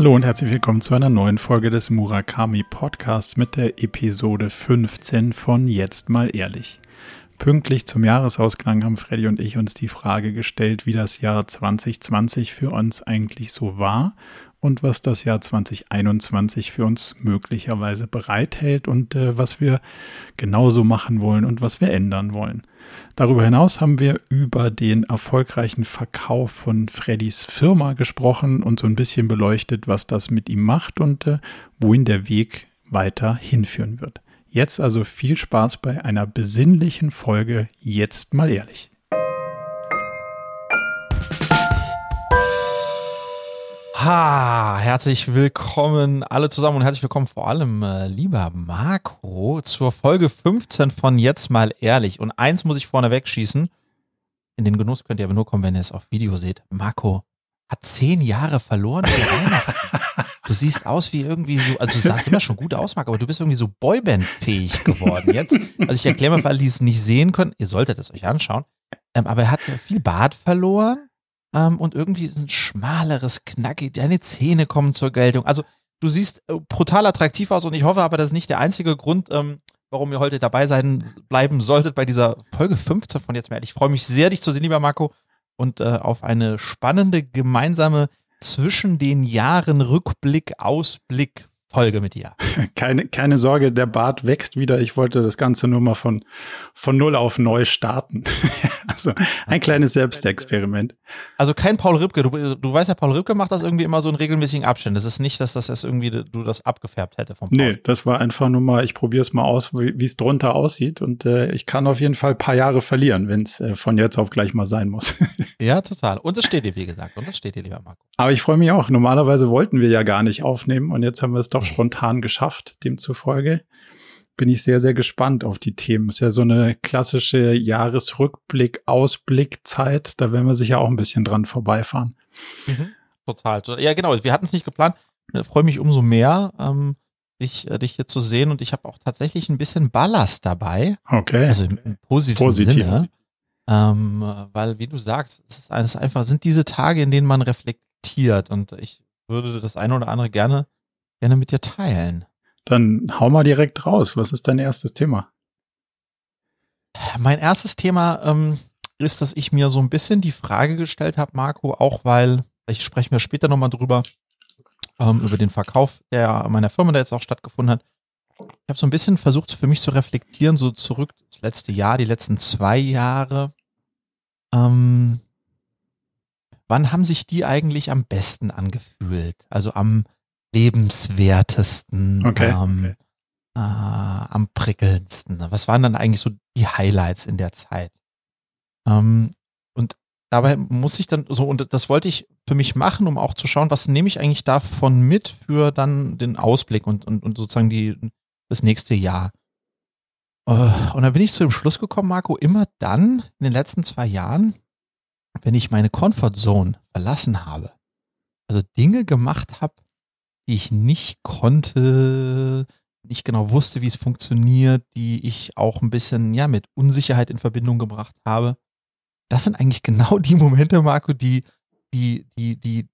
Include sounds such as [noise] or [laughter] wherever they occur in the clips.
Hallo und herzlich willkommen zu einer neuen Folge des Murakami Podcasts mit der Episode 15 von Jetzt mal ehrlich. Pünktlich zum Jahresausklang haben Freddy und ich uns die Frage gestellt, wie das Jahr 2020 für uns eigentlich so war und was das Jahr 2021 für uns möglicherweise bereithält und äh, was wir genauso machen wollen und was wir ändern wollen. Darüber hinaus haben wir über den erfolgreichen Verkauf von Freddys Firma gesprochen und so ein bisschen beleuchtet, was das mit ihm macht und äh, wohin der Weg weiter hinführen wird. Jetzt also viel Spaß bei einer besinnlichen Folge Jetzt mal ehrlich. Ha, herzlich willkommen alle zusammen und herzlich willkommen vor allem, äh, lieber Marco, zur Folge 15 von Jetzt mal ehrlich. Und eins muss ich vorneweg schießen. In den Genuss könnt ihr aber nur kommen, wenn ihr es auf Video seht. Marco hat zehn Jahre verloren [laughs] Du siehst aus wie irgendwie so, also du sahst immer schon gut aus, Marco, aber du bist irgendwie so Boyband-fähig geworden jetzt. Also ich erkläre mal für alle, die es nicht sehen können, ihr solltet es euch anschauen. Ähm, aber er hat viel Bart verloren ähm, und irgendwie ein schmaleres, knackig, deine Zähne kommen zur Geltung. Also du siehst äh, brutal attraktiv aus und ich hoffe aber, das ist nicht der einzige Grund, ähm, warum ihr heute dabei sein bleiben solltet bei dieser Folge 15 von jetzt mehr. Ich freue mich sehr, dich zu sehen, lieber Marco, und äh, auf eine spannende gemeinsame zwischen den Jahren Rückblick, Ausblick Folge mit dir. [laughs] Keine, keine Sorge, der Bart wächst wieder. Ich wollte das Ganze nur mal von, von null auf neu starten. [laughs] also ein kleines Selbstexperiment. Also kein Paul Ripke. Du, du weißt ja, Paul Ripke macht das irgendwie immer so in regelmäßigen Abständen. Das ist nicht, dass das jetzt irgendwie du das abgefärbt hätte vom Paul. Nee, das war einfach nur mal, ich probiere es mal aus, wie es drunter aussieht. Und äh, ich kann auf jeden Fall ein paar Jahre verlieren, wenn es äh, von jetzt auf gleich mal sein muss. [laughs] ja, total. Und es steht dir, wie gesagt. Und es steht dir, lieber Marco. Aber ich freue mich auch. Normalerweise wollten wir ja gar nicht aufnehmen und jetzt haben wir es doch spontan geschafft. Demzufolge bin ich sehr, sehr gespannt auf die Themen. Ist ja so eine klassische Jahresrückblick, Ausblickzeit. Da werden wir sicher auch ein bisschen dran vorbeifahren. Mhm. Total. Ja, genau. Wir hatten es nicht geplant. Ich freue mich umso mehr, ähm, dich, äh, dich hier zu sehen. Und ich habe auch tatsächlich ein bisschen Ballast dabei. Okay. Also im, im positiven Positiv. Sinne. Ähm, weil, wie du sagst, es ist, es einfach, sind diese Tage, in denen man reflektiert reflektiert und ich würde das eine oder andere gerne, gerne mit dir teilen. Dann hau mal direkt raus. Was ist dein erstes Thema? Mein erstes Thema ähm, ist, dass ich mir so ein bisschen die Frage gestellt habe, Marco, auch weil, ich spreche mir später nochmal drüber, ähm, über den Verkauf der meiner Firma, der jetzt auch stattgefunden hat. Ich habe so ein bisschen versucht, für mich zu reflektieren, so zurück das letzte Jahr, die letzten zwei Jahre. Ähm, wann haben sich die eigentlich am besten angefühlt? Also am lebenswertesten, okay. ähm, äh, am prickelndsten. Was waren dann eigentlich so die Highlights in der Zeit? Ähm, und dabei muss ich dann so, und das wollte ich für mich machen, um auch zu schauen, was nehme ich eigentlich davon mit für dann den Ausblick und, und, und sozusagen die, das nächste Jahr. Äh, und dann bin ich zu dem Schluss gekommen, Marco, immer dann in den letzten zwei Jahren, wenn ich meine Comfortzone verlassen habe, also Dinge gemacht habe, ich nicht konnte, nicht genau wusste, wie es funktioniert, die ich auch ein bisschen ja mit Unsicherheit in Verbindung gebracht habe. Das sind eigentlich genau die Momente, Marco, die die die die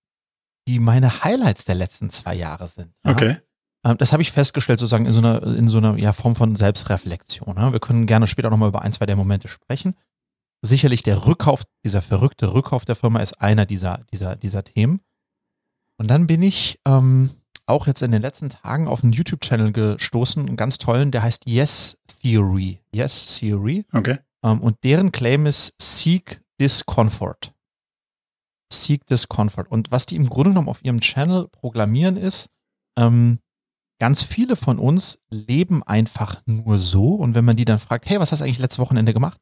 die meine Highlights der letzten zwei Jahre sind. Ja? Okay. Ähm, das habe ich festgestellt, sozusagen in so einer in so einer ja, Form von Selbstreflexion. Wir können gerne später nochmal über ein, zwei der Momente sprechen sicherlich der Rückkauf, dieser verrückte Rückkauf der Firma ist einer dieser, dieser, dieser Themen. Und dann bin ich ähm, auch jetzt in den letzten Tagen auf einen YouTube-Channel gestoßen, einen ganz tollen, der heißt Yes Theory. Yes Theory. Okay. Ähm, und deren Claim ist Seek Discomfort. Seek Discomfort. Und was die im Grunde genommen auf ihrem Channel programmieren ist, ähm, ganz viele von uns leben einfach nur so. Und wenn man die dann fragt, hey, was hast du eigentlich letztes Wochenende gemacht?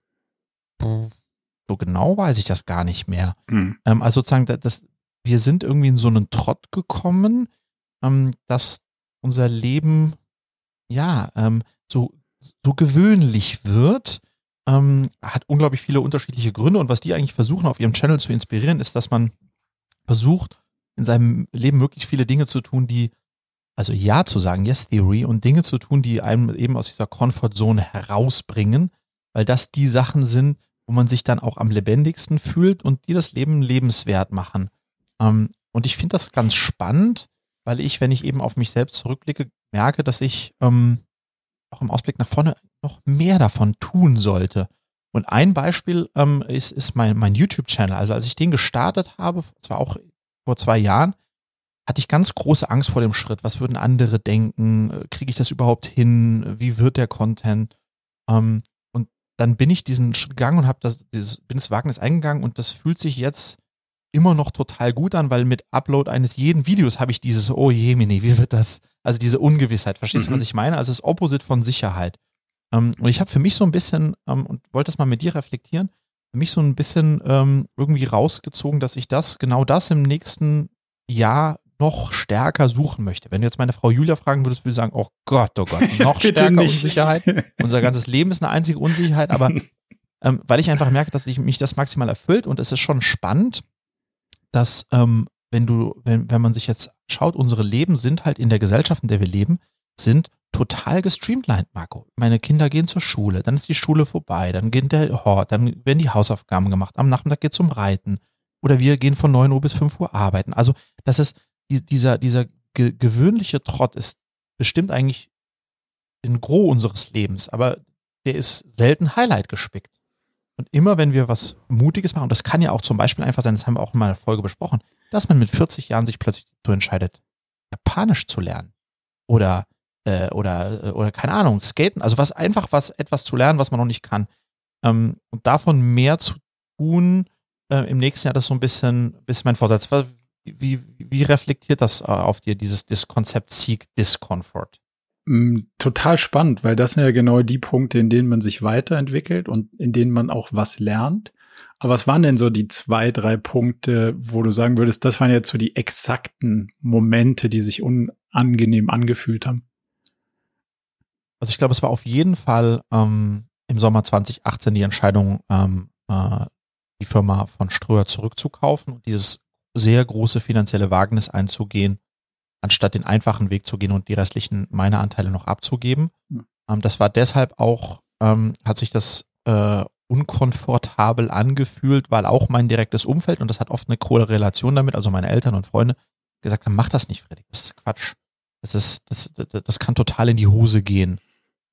so genau weiß ich das gar nicht mehr. Mhm. Ähm, also sozusagen, das, wir sind irgendwie in so einen Trott gekommen, ähm, dass unser Leben ja ähm, so, so gewöhnlich wird. Ähm, hat unglaublich viele unterschiedliche Gründe und was die eigentlich versuchen auf ihrem Channel zu inspirieren, ist, dass man versucht, in seinem Leben möglichst viele Dinge zu tun, die, also Ja zu sagen, Yes Theory, und Dinge zu tun, die einem eben aus dieser Comfortzone herausbringen, weil das die Sachen sind, wo man sich dann auch am lebendigsten fühlt und die das Leben lebenswert machen. Ähm, und ich finde das ganz spannend, weil ich, wenn ich eben auf mich selbst zurückblicke, merke, dass ich ähm, auch im Ausblick nach vorne noch mehr davon tun sollte. Und ein Beispiel ähm, ist, ist mein, mein YouTube-Channel. Also als ich den gestartet habe, zwar auch vor zwei Jahren, hatte ich ganz große Angst vor dem Schritt. Was würden andere denken? Kriege ich das überhaupt hin? Wie wird der Content? Ähm, und dann bin ich diesen Schritt gegangen und habe das, dieses, bin das Wagnis eingegangen und das fühlt sich jetzt immer noch total gut an, weil mit Upload eines jeden Videos habe ich dieses, oh je, Mini, wie wird das? Also diese Ungewissheit. Verstehst mhm. du, was ich meine? Also das Opposite von Sicherheit. Ähm, und ich habe für mich so ein bisschen, ähm, und wollte das mal mit dir reflektieren, für mich so ein bisschen ähm, irgendwie rausgezogen, dass ich das, genau das im nächsten Jahr noch stärker suchen möchte. Wenn du jetzt meine Frau Julia fragen würdest, würde ich sagen, oh Gott, oh Gott, noch [laughs] stärker. Unsicherheit. Unser ganzes Leben ist eine einzige Unsicherheit, aber [laughs] ähm, weil ich einfach merke, dass ich, mich das maximal erfüllt und es ist schon spannend, dass ähm, wenn du, wenn, wenn man sich jetzt schaut, unsere Leben sind halt in der Gesellschaft, in der wir leben, sind total gestreamlined, Marco. Meine Kinder gehen zur Schule, dann ist die Schule vorbei, dann geht der Hort, dann werden die Hausaufgaben gemacht, am Nachmittag geht zum Reiten oder wir gehen von 9 Uhr bis 5 Uhr arbeiten. Also das ist dieser, dieser ge gewöhnliche Trott ist bestimmt eigentlich ein Gros unseres Lebens, aber der ist selten Highlight gespickt. Und immer wenn wir was Mutiges machen, und das kann ja auch zum Beispiel einfach sein, das haben wir auch in meiner Folge besprochen, dass man mit 40 Jahren sich plötzlich dazu entscheidet, Japanisch zu lernen. Oder, äh, oder, äh, oder keine Ahnung, skaten. Also was einfach was, etwas zu lernen, was man noch nicht kann. Ähm, und davon mehr zu tun, äh, im nächsten Jahr, das ist so ein bisschen, bisschen mein Vorsatz. Wie, wie reflektiert das äh, auf dir, dieses, dieses Konzept Seek Discomfort? Total spannend, weil das sind ja genau die Punkte, in denen man sich weiterentwickelt und in denen man auch was lernt. Aber was waren denn so die zwei, drei Punkte, wo du sagen würdest, das waren jetzt so die exakten Momente, die sich unangenehm angefühlt haben? Also ich glaube, es war auf jeden Fall ähm, im Sommer 2018 die Entscheidung, ähm, äh, die Firma von Ströer zurückzukaufen und dieses sehr große finanzielle Wagnis einzugehen, anstatt den einfachen Weg zu gehen und die restlichen meine Anteile noch abzugeben. Mhm. Ähm, das war deshalb auch, ähm, hat sich das äh, unkomfortabel angefühlt, weil auch mein direktes Umfeld, und das hat oft eine coole Relation damit, also meine Eltern und Freunde, gesagt haben, mach das nicht, Freddy, das ist Quatsch. Das ist, das, das, das kann total in die Hose gehen.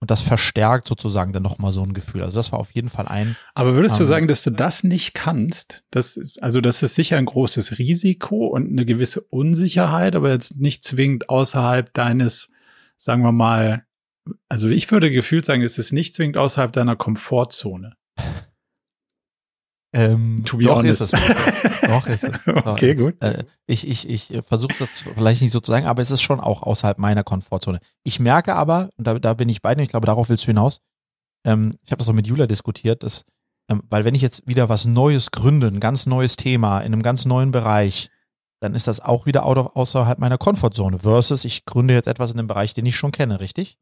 Und das verstärkt sozusagen dann nochmal so ein Gefühl. Also das war auf jeden Fall ein. Aber würdest du ähm, sagen, dass du das nicht kannst? Das ist, also das ist sicher ein großes Risiko und eine gewisse Unsicherheit, aber jetzt nicht zwingend außerhalb deines, sagen wir mal, also ich würde gefühlt sagen, es ist nicht zwingend außerhalb deiner Komfortzone. [laughs] Ähm, to be doch honest. ist es. doch ist es. [laughs] okay, gut. Äh, ich ich, ich versuche das vielleicht nicht so zu sagen, aber es ist schon auch außerhalb meiner Komfortzone. Ich merke aber, und da, da bin ich bei dir, ich glaube, darauf willst du hinaus, ähm, ich habe das auch mit Julia diskutiert, dass, ähm, weil wenn ich jetzt wieder was Neues gründe, ein ganz neues Thema in einem ganz neuen Bereich, dann ist das auch wieder außerhalb meiner Komfortzone. Versus, ich gründe jetzt etwas in einem Bereich, den ich schon kenne, richtig?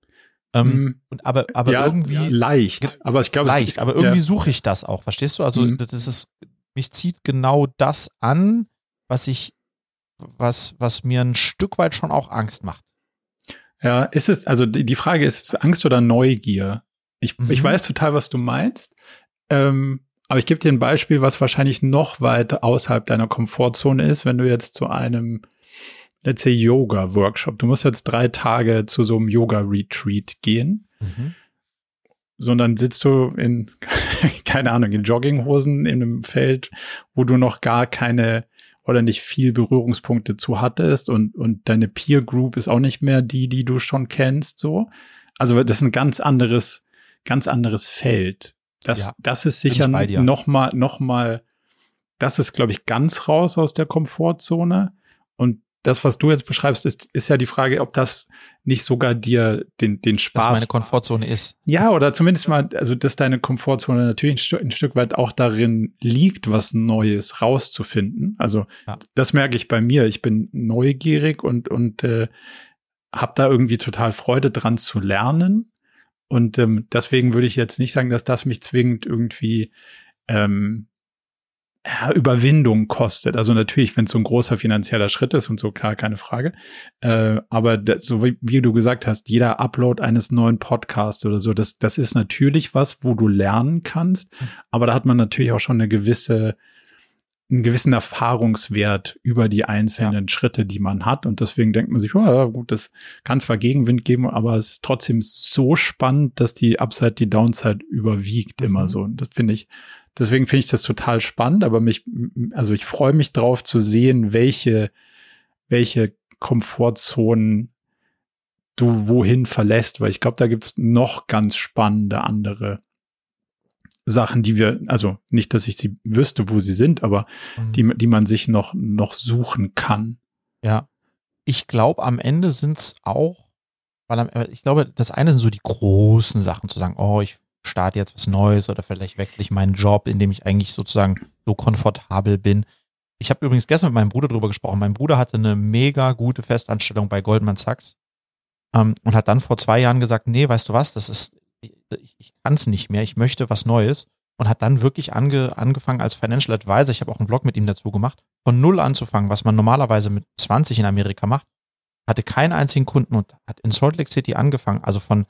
Ähm, mhm. und aber aber ja, irgendwie ja, leicht, aber ich glaube leicht, aber irgendwie ja. suche ich das auch, verstehst du? Also mhm. das ist mich zieht genau das an, was ich was was mir ein Stück weit schon auch Angst macht. Ja, ist es also die Frage ist, ist Angst oder Neugier? Ich mhm. ich weiß total, was du meinst. Ähm, aber ich gebe dir ein Beispiel, was wahrscheinlich noch weiter außerhalb deiner Komfortzone ist, wenn du jetzt zu einem let's say Yoga Workshop. Du musst jetzt drei Tage zu so einem Yoga Retreat gehen. Mhm. Sondern sitzt du in, [laughs] keine Ahnung, in Jogginghosen in einem Feld, wo du noch gar keine oder nicht viel Berührungspunkte zu hattest und, und deine Peer Group ist auch nicht mehr die, die du schon kennst, so. Also das ist ein ganz anderes, ganz anderes Feld. Das, ja, das ist sicher noch mal, noch mal, das ist, glaube ich, ganz raus aus der Komfortzone. Und das, was du jetzt beschreibst, ist, ist ja die Frage, ob das nicht sogar dir den, den Spaß. Dass meine Komfortzone ist. Ja, oder zumindest mal, also, dass deine Komfortzone natürlich ein, Stück, ein Stück weit auch darin liegt, was Neues rauszufinden. Also, ja. das merke ich bei mir. Ich bin neugierig und, und, äh, habe da irgendwie total Freude dran zu lernen. Und ähm, deswegen würde ich jetzt nicht sagen, dass das mich zwingend irgendwie ähm, Überwindung kostet. Also natürlich, wenn es so ein großer finanzieller Schritt ist und so, klar, keine Frage. Äh, aber das, so wie, wie, du gesagt hast, jeder Upload eines neuen Podcasts oder so, das, das ist natürlich was, wo du lernen kannst. Mhm. Aber da hat man natürlich auch schon eine gewisse einen gewissen Erfahrungswert über die einzelnen ja. Schritte, die man hat. Und deswegen denkt man sich, oh, ja, gut, das kann zwar Gegenwind geben, aber es ist trotzdem so spannend, dass die Upside, die Downside überwiegt mhm. immer so. Und das finde ich, deswegen finde ich das total spannend, aber mich, also ich freue mich drauf zu sehen, welche, welche Komfortzonen du wohin verlässt, weil ich glaube, da gibt's noch ganz spannende andere Sachen, die wir, also nicht, dass ich sie wüsste, wo sie sind, aber mhm. die, die man sich noch, noch suchen kann. Ja. Ich glaube, am Ende sind's auch, weil am, ich glaube, das eine sind so die großen Sachen, zu sagen, oh, ich starte jetzt was Neues oder vielleicht wechsle ich meinen Job, in dem ich eigentlich sozusagen so komfortabel bin. Ich habe übrigens gestern mit meinem Bruder drüber gesprochen. Mein Bruder hatte eine mega gute Festanstellung bei Goldman Sachs ähm, und hat dann vor zwei Jahren gesagt, nee, weißt du was, das ist, ich, ich kann es nicht mehr, ich möchte was Neues und hat dann wirklich ange, angefangen als Financial Advisor, ich habe auch einen Blog mit ihm dazu gemacht, von null anzufangen, was man normalerweise mit 20 in Amerika macht, hatte keinen einzigen Kunden und hat in Salt Lake City angefangen, also von,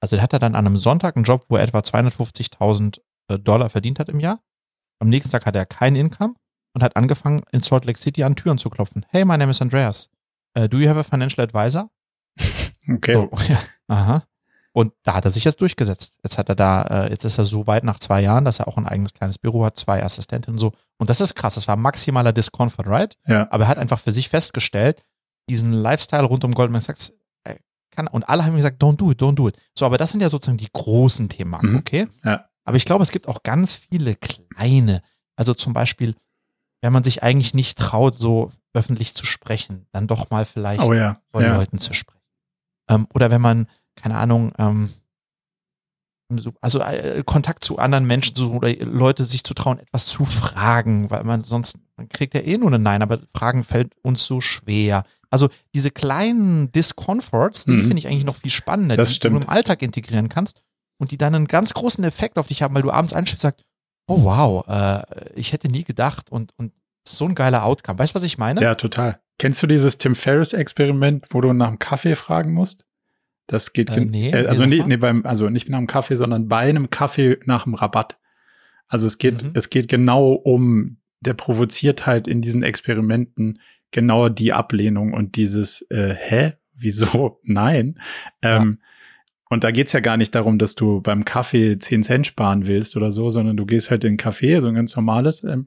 also der hat er dann an einem Sonntag einen Job, wo er etwa 250.000 äh, Dollar verdient hat im Jahr. Am nächsten Tag hatte er kein Income und hat angefangen, in Salt Lake City an Türen zu klopfen. Hey, my name is Andreas. Uh, do you have a financial advisor? [laughs] Okay. So, [laughs] ja, aha. Und da hat er sich jetzt durchgesetzt. Jetzt hat er da, äh, jetzt ist er so weit nach zwei Jahren, dass er auch ein eigenes kleines Büro hat, zwei Assistentinnen und so. Und das ist krass. Das war maximaler Discomfort, right? Ja. Aber er hat einfach für sich festgestellt, diesen Lifestyle rund um Goldman Sachs kann, und alle haben gesagt, don't do it, don't do it. So, aber das sind ja sozusagen die großen Themen, mhm. okay? Ja. Aber ich glaube, es gibt auch ganz viele kleine. Also zum Beispiel, wenn man sich eigentlich nicht traut, so öffentlich zu sprechen, dann doch mal vielleicht oh ja. von ja. Leuten zu sprechen. Ähm, oder wenn man, keine Ahnung, ähm, also äh, Kontakt zu anderen Menschen zu, oder Leute sich zu trauen, etwas zu fragen, weil man sonst, man kriegt ja eh nur ein Nein, aber Fragen fällt uns so schwer. Also diese kleinen Discomforts, die mhm. finde ich eigentlich noch viel spannender, das die stimmt. du im Alltag integrieren kannst und die dann einen ganz großen Effekt auf dich haben, weil du abends einschläfst und sagst, oh wow, äh, ich hätte nie gedacht und, und so ein geiler Outcome. Weißt du, was ich meine? Ja, total. Kennst du dieses Tim Ferriss-Experiment, wo du nach dem Kaffee fragen musst? Das geht äh, nee, äh, also nee, nee, beim also nicht nach dem Kaffee, sondern bei einem Kaffee nach dem Rabatt. Also es geht mhm. es geht genau um der provoziert halt in diesen Experimenten genau die Ablehnung und dieses äh, hä wieso [laughs] nein ähm, ja. und da geht's ja gar nicht darum, dass du beim Kaffee 10 Cent sparen willst oder so, sondern du gehst halt in den Kaffee, so ein ganz normales ähm,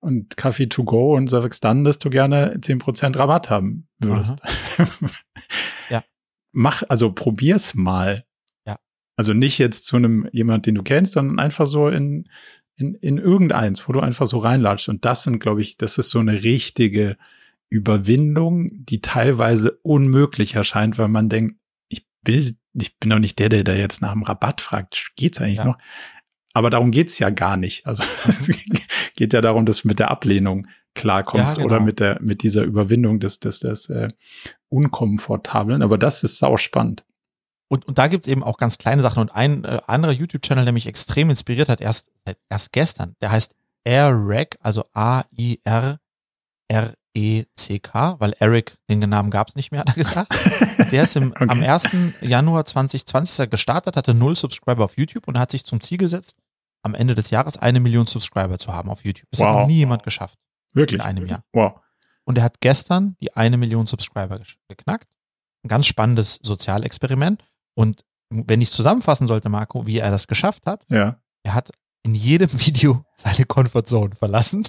und Kaffee to go und sagst dann, dass du gerne 10% Rabatt haben würdest. [laughs] ja. Mach, also probier's mal. Ja. Also nicht jetzt zu einem jemand, den du kennst, sondern einfach so in, in, in irgendeins, wo du einfach so reinlatschst. Und das sind, glaube ich, das ist so eine richtige Überwindung, die teilweise unmöglich erscheint, weil man denkt, ich will, ich bin doch nicht der, der da jetzt nach dem Rabatt fragt. Geht's eigentlich ja. noch? Aber darum geht's ja gar nicht. Also [laughs] es geht ja darum, dass du mit der Ablehnung klarkommst ja, genau. oder mit der mit dieser Überwindung des des des äh, unkomfortablen. Aber das ist sau spannend. Und, und da gibt's eben auch ganz kleine Sachen. Und ein äh, anderer YouTube-Channel, der mich extrem inspiriert hat, erst, erst gestern, der heißt AirRec, also A-I-R-R-E-C-K, weil Eric, den Namen gab's nicht mehr, hat er gesagt. [laughs] Der ist im, okay. am 1. Januar 2020 gestartet, hatte null Subscriber auf YouTube und hat sich zum Ziel gesetzt, am Ende des Jahres eine Million Subscriber zu haben auf YouTube. Das wow. hat noch nie jemand geschafft. Wirklich? In einem Jahr. Wow. Und er hat gestern die eine Million Subscriber geknackt. Ein ganz spannendes Sozialexperiment. Und wenn ich es zusammenfassen sollte, Marco, wie er das geschafft hat, ja. er hat in jedem [laughs] Video seine Comfortzone verlassen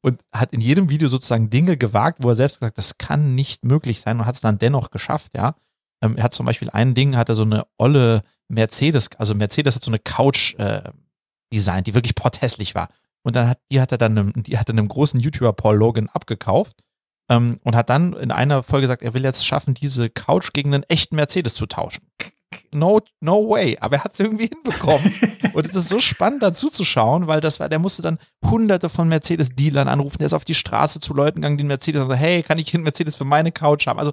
und hat in jedem Video sozusagen Dinge gewagt, wo er selbst gesagt, das kann nicht möglich sein und hat es dann dennoch geschafft, ja. Ähm, er hat zum Beispiel ein Ding, hat er so eine olle Mercedes, also Mercedes hat so eine Couch äh, designt, die wirklich porthässlich war. Und dann hat, die hat er dann einem, die hat einem großen YouTuber Paul Logan abgekauft ähm, und hat dann in einer Folge gesagt, er will jetzt schaffen, diese Couch gegen einen echten Mercedes zu tauschen. No, no way. Aber er hat es irgendwie hinbekommen. [laughs] und es ist so spannend dazu zu schauen, weil das war, der musste dann hunderte von Mercedes-Dealern anrufen. Der ist auf die Straße zu Leuten gegangen, die einen Mercedes und so, hey, kann ich einen Mercedes für meine Couch haben? Also,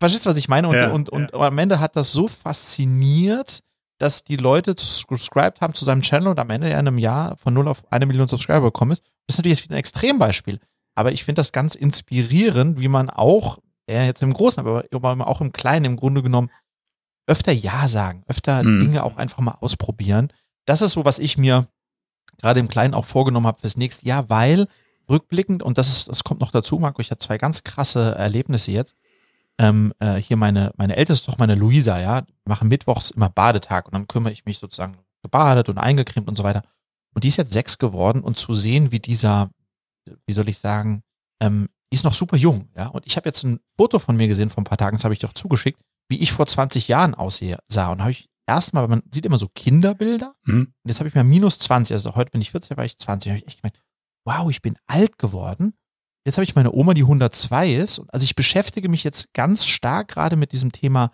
verstehst du, was ich meine? Und, ja, und, und, ja. und am Ende hat das so fasziniert, dass die Leute subscribed haben zu seinem Channel und am Ende in einem Jahr von null auf eine Million Subscriber gekommen ist. Das ist natürlich jetzt wieder ein Extrembeispiel. Aber ich finde das ganz inspirierend, wie man auch, ja, jetzt im Großen, aber auch im Kleinen im Grunde genommen, öfter Ja sagen, öfter mhm. Dinge auch einfach mal ausprobieren. Das ist so, was ich mir gerade im Kleinen auch vorgenommen habe fürs nächste Jahr, weil rückblickend, und das ist, das kommt noch dazu, Marco, ich hatte zwei ganz krasse Erlebnisse jetzt. Ähm, äh, hier meine, meine älteste Tochter, meine Luisa, ja, machen mittwochs immer Badetag und dann kümmere ich mich sozusagen gebadet und eingecremt und so weiter. Und die ist jetzt sechs geworden und zu sehen, wie dieser, wie soll ich sagen, ähm, die ist noch super jung, ja. Und ich habe jetzt ein Foto von mir gesehen vor ein paar Tagen, das habe ich doch zugeschickt, wie ich vor 20 Jahren aussehe, sah. Und habe ich erstmal, man sieht immer so Kinderbilder. Mhm. Und jetzt habe ich mal minus 20, also heute bin ich 14, war ich 20, habe ich echt gemeint, wow, ich bin alt geworden. Jetzt habe ich meine Oma, die 102 ist. Also ich beschäftige mich jetzt ganz stark gerade mit diesem Thema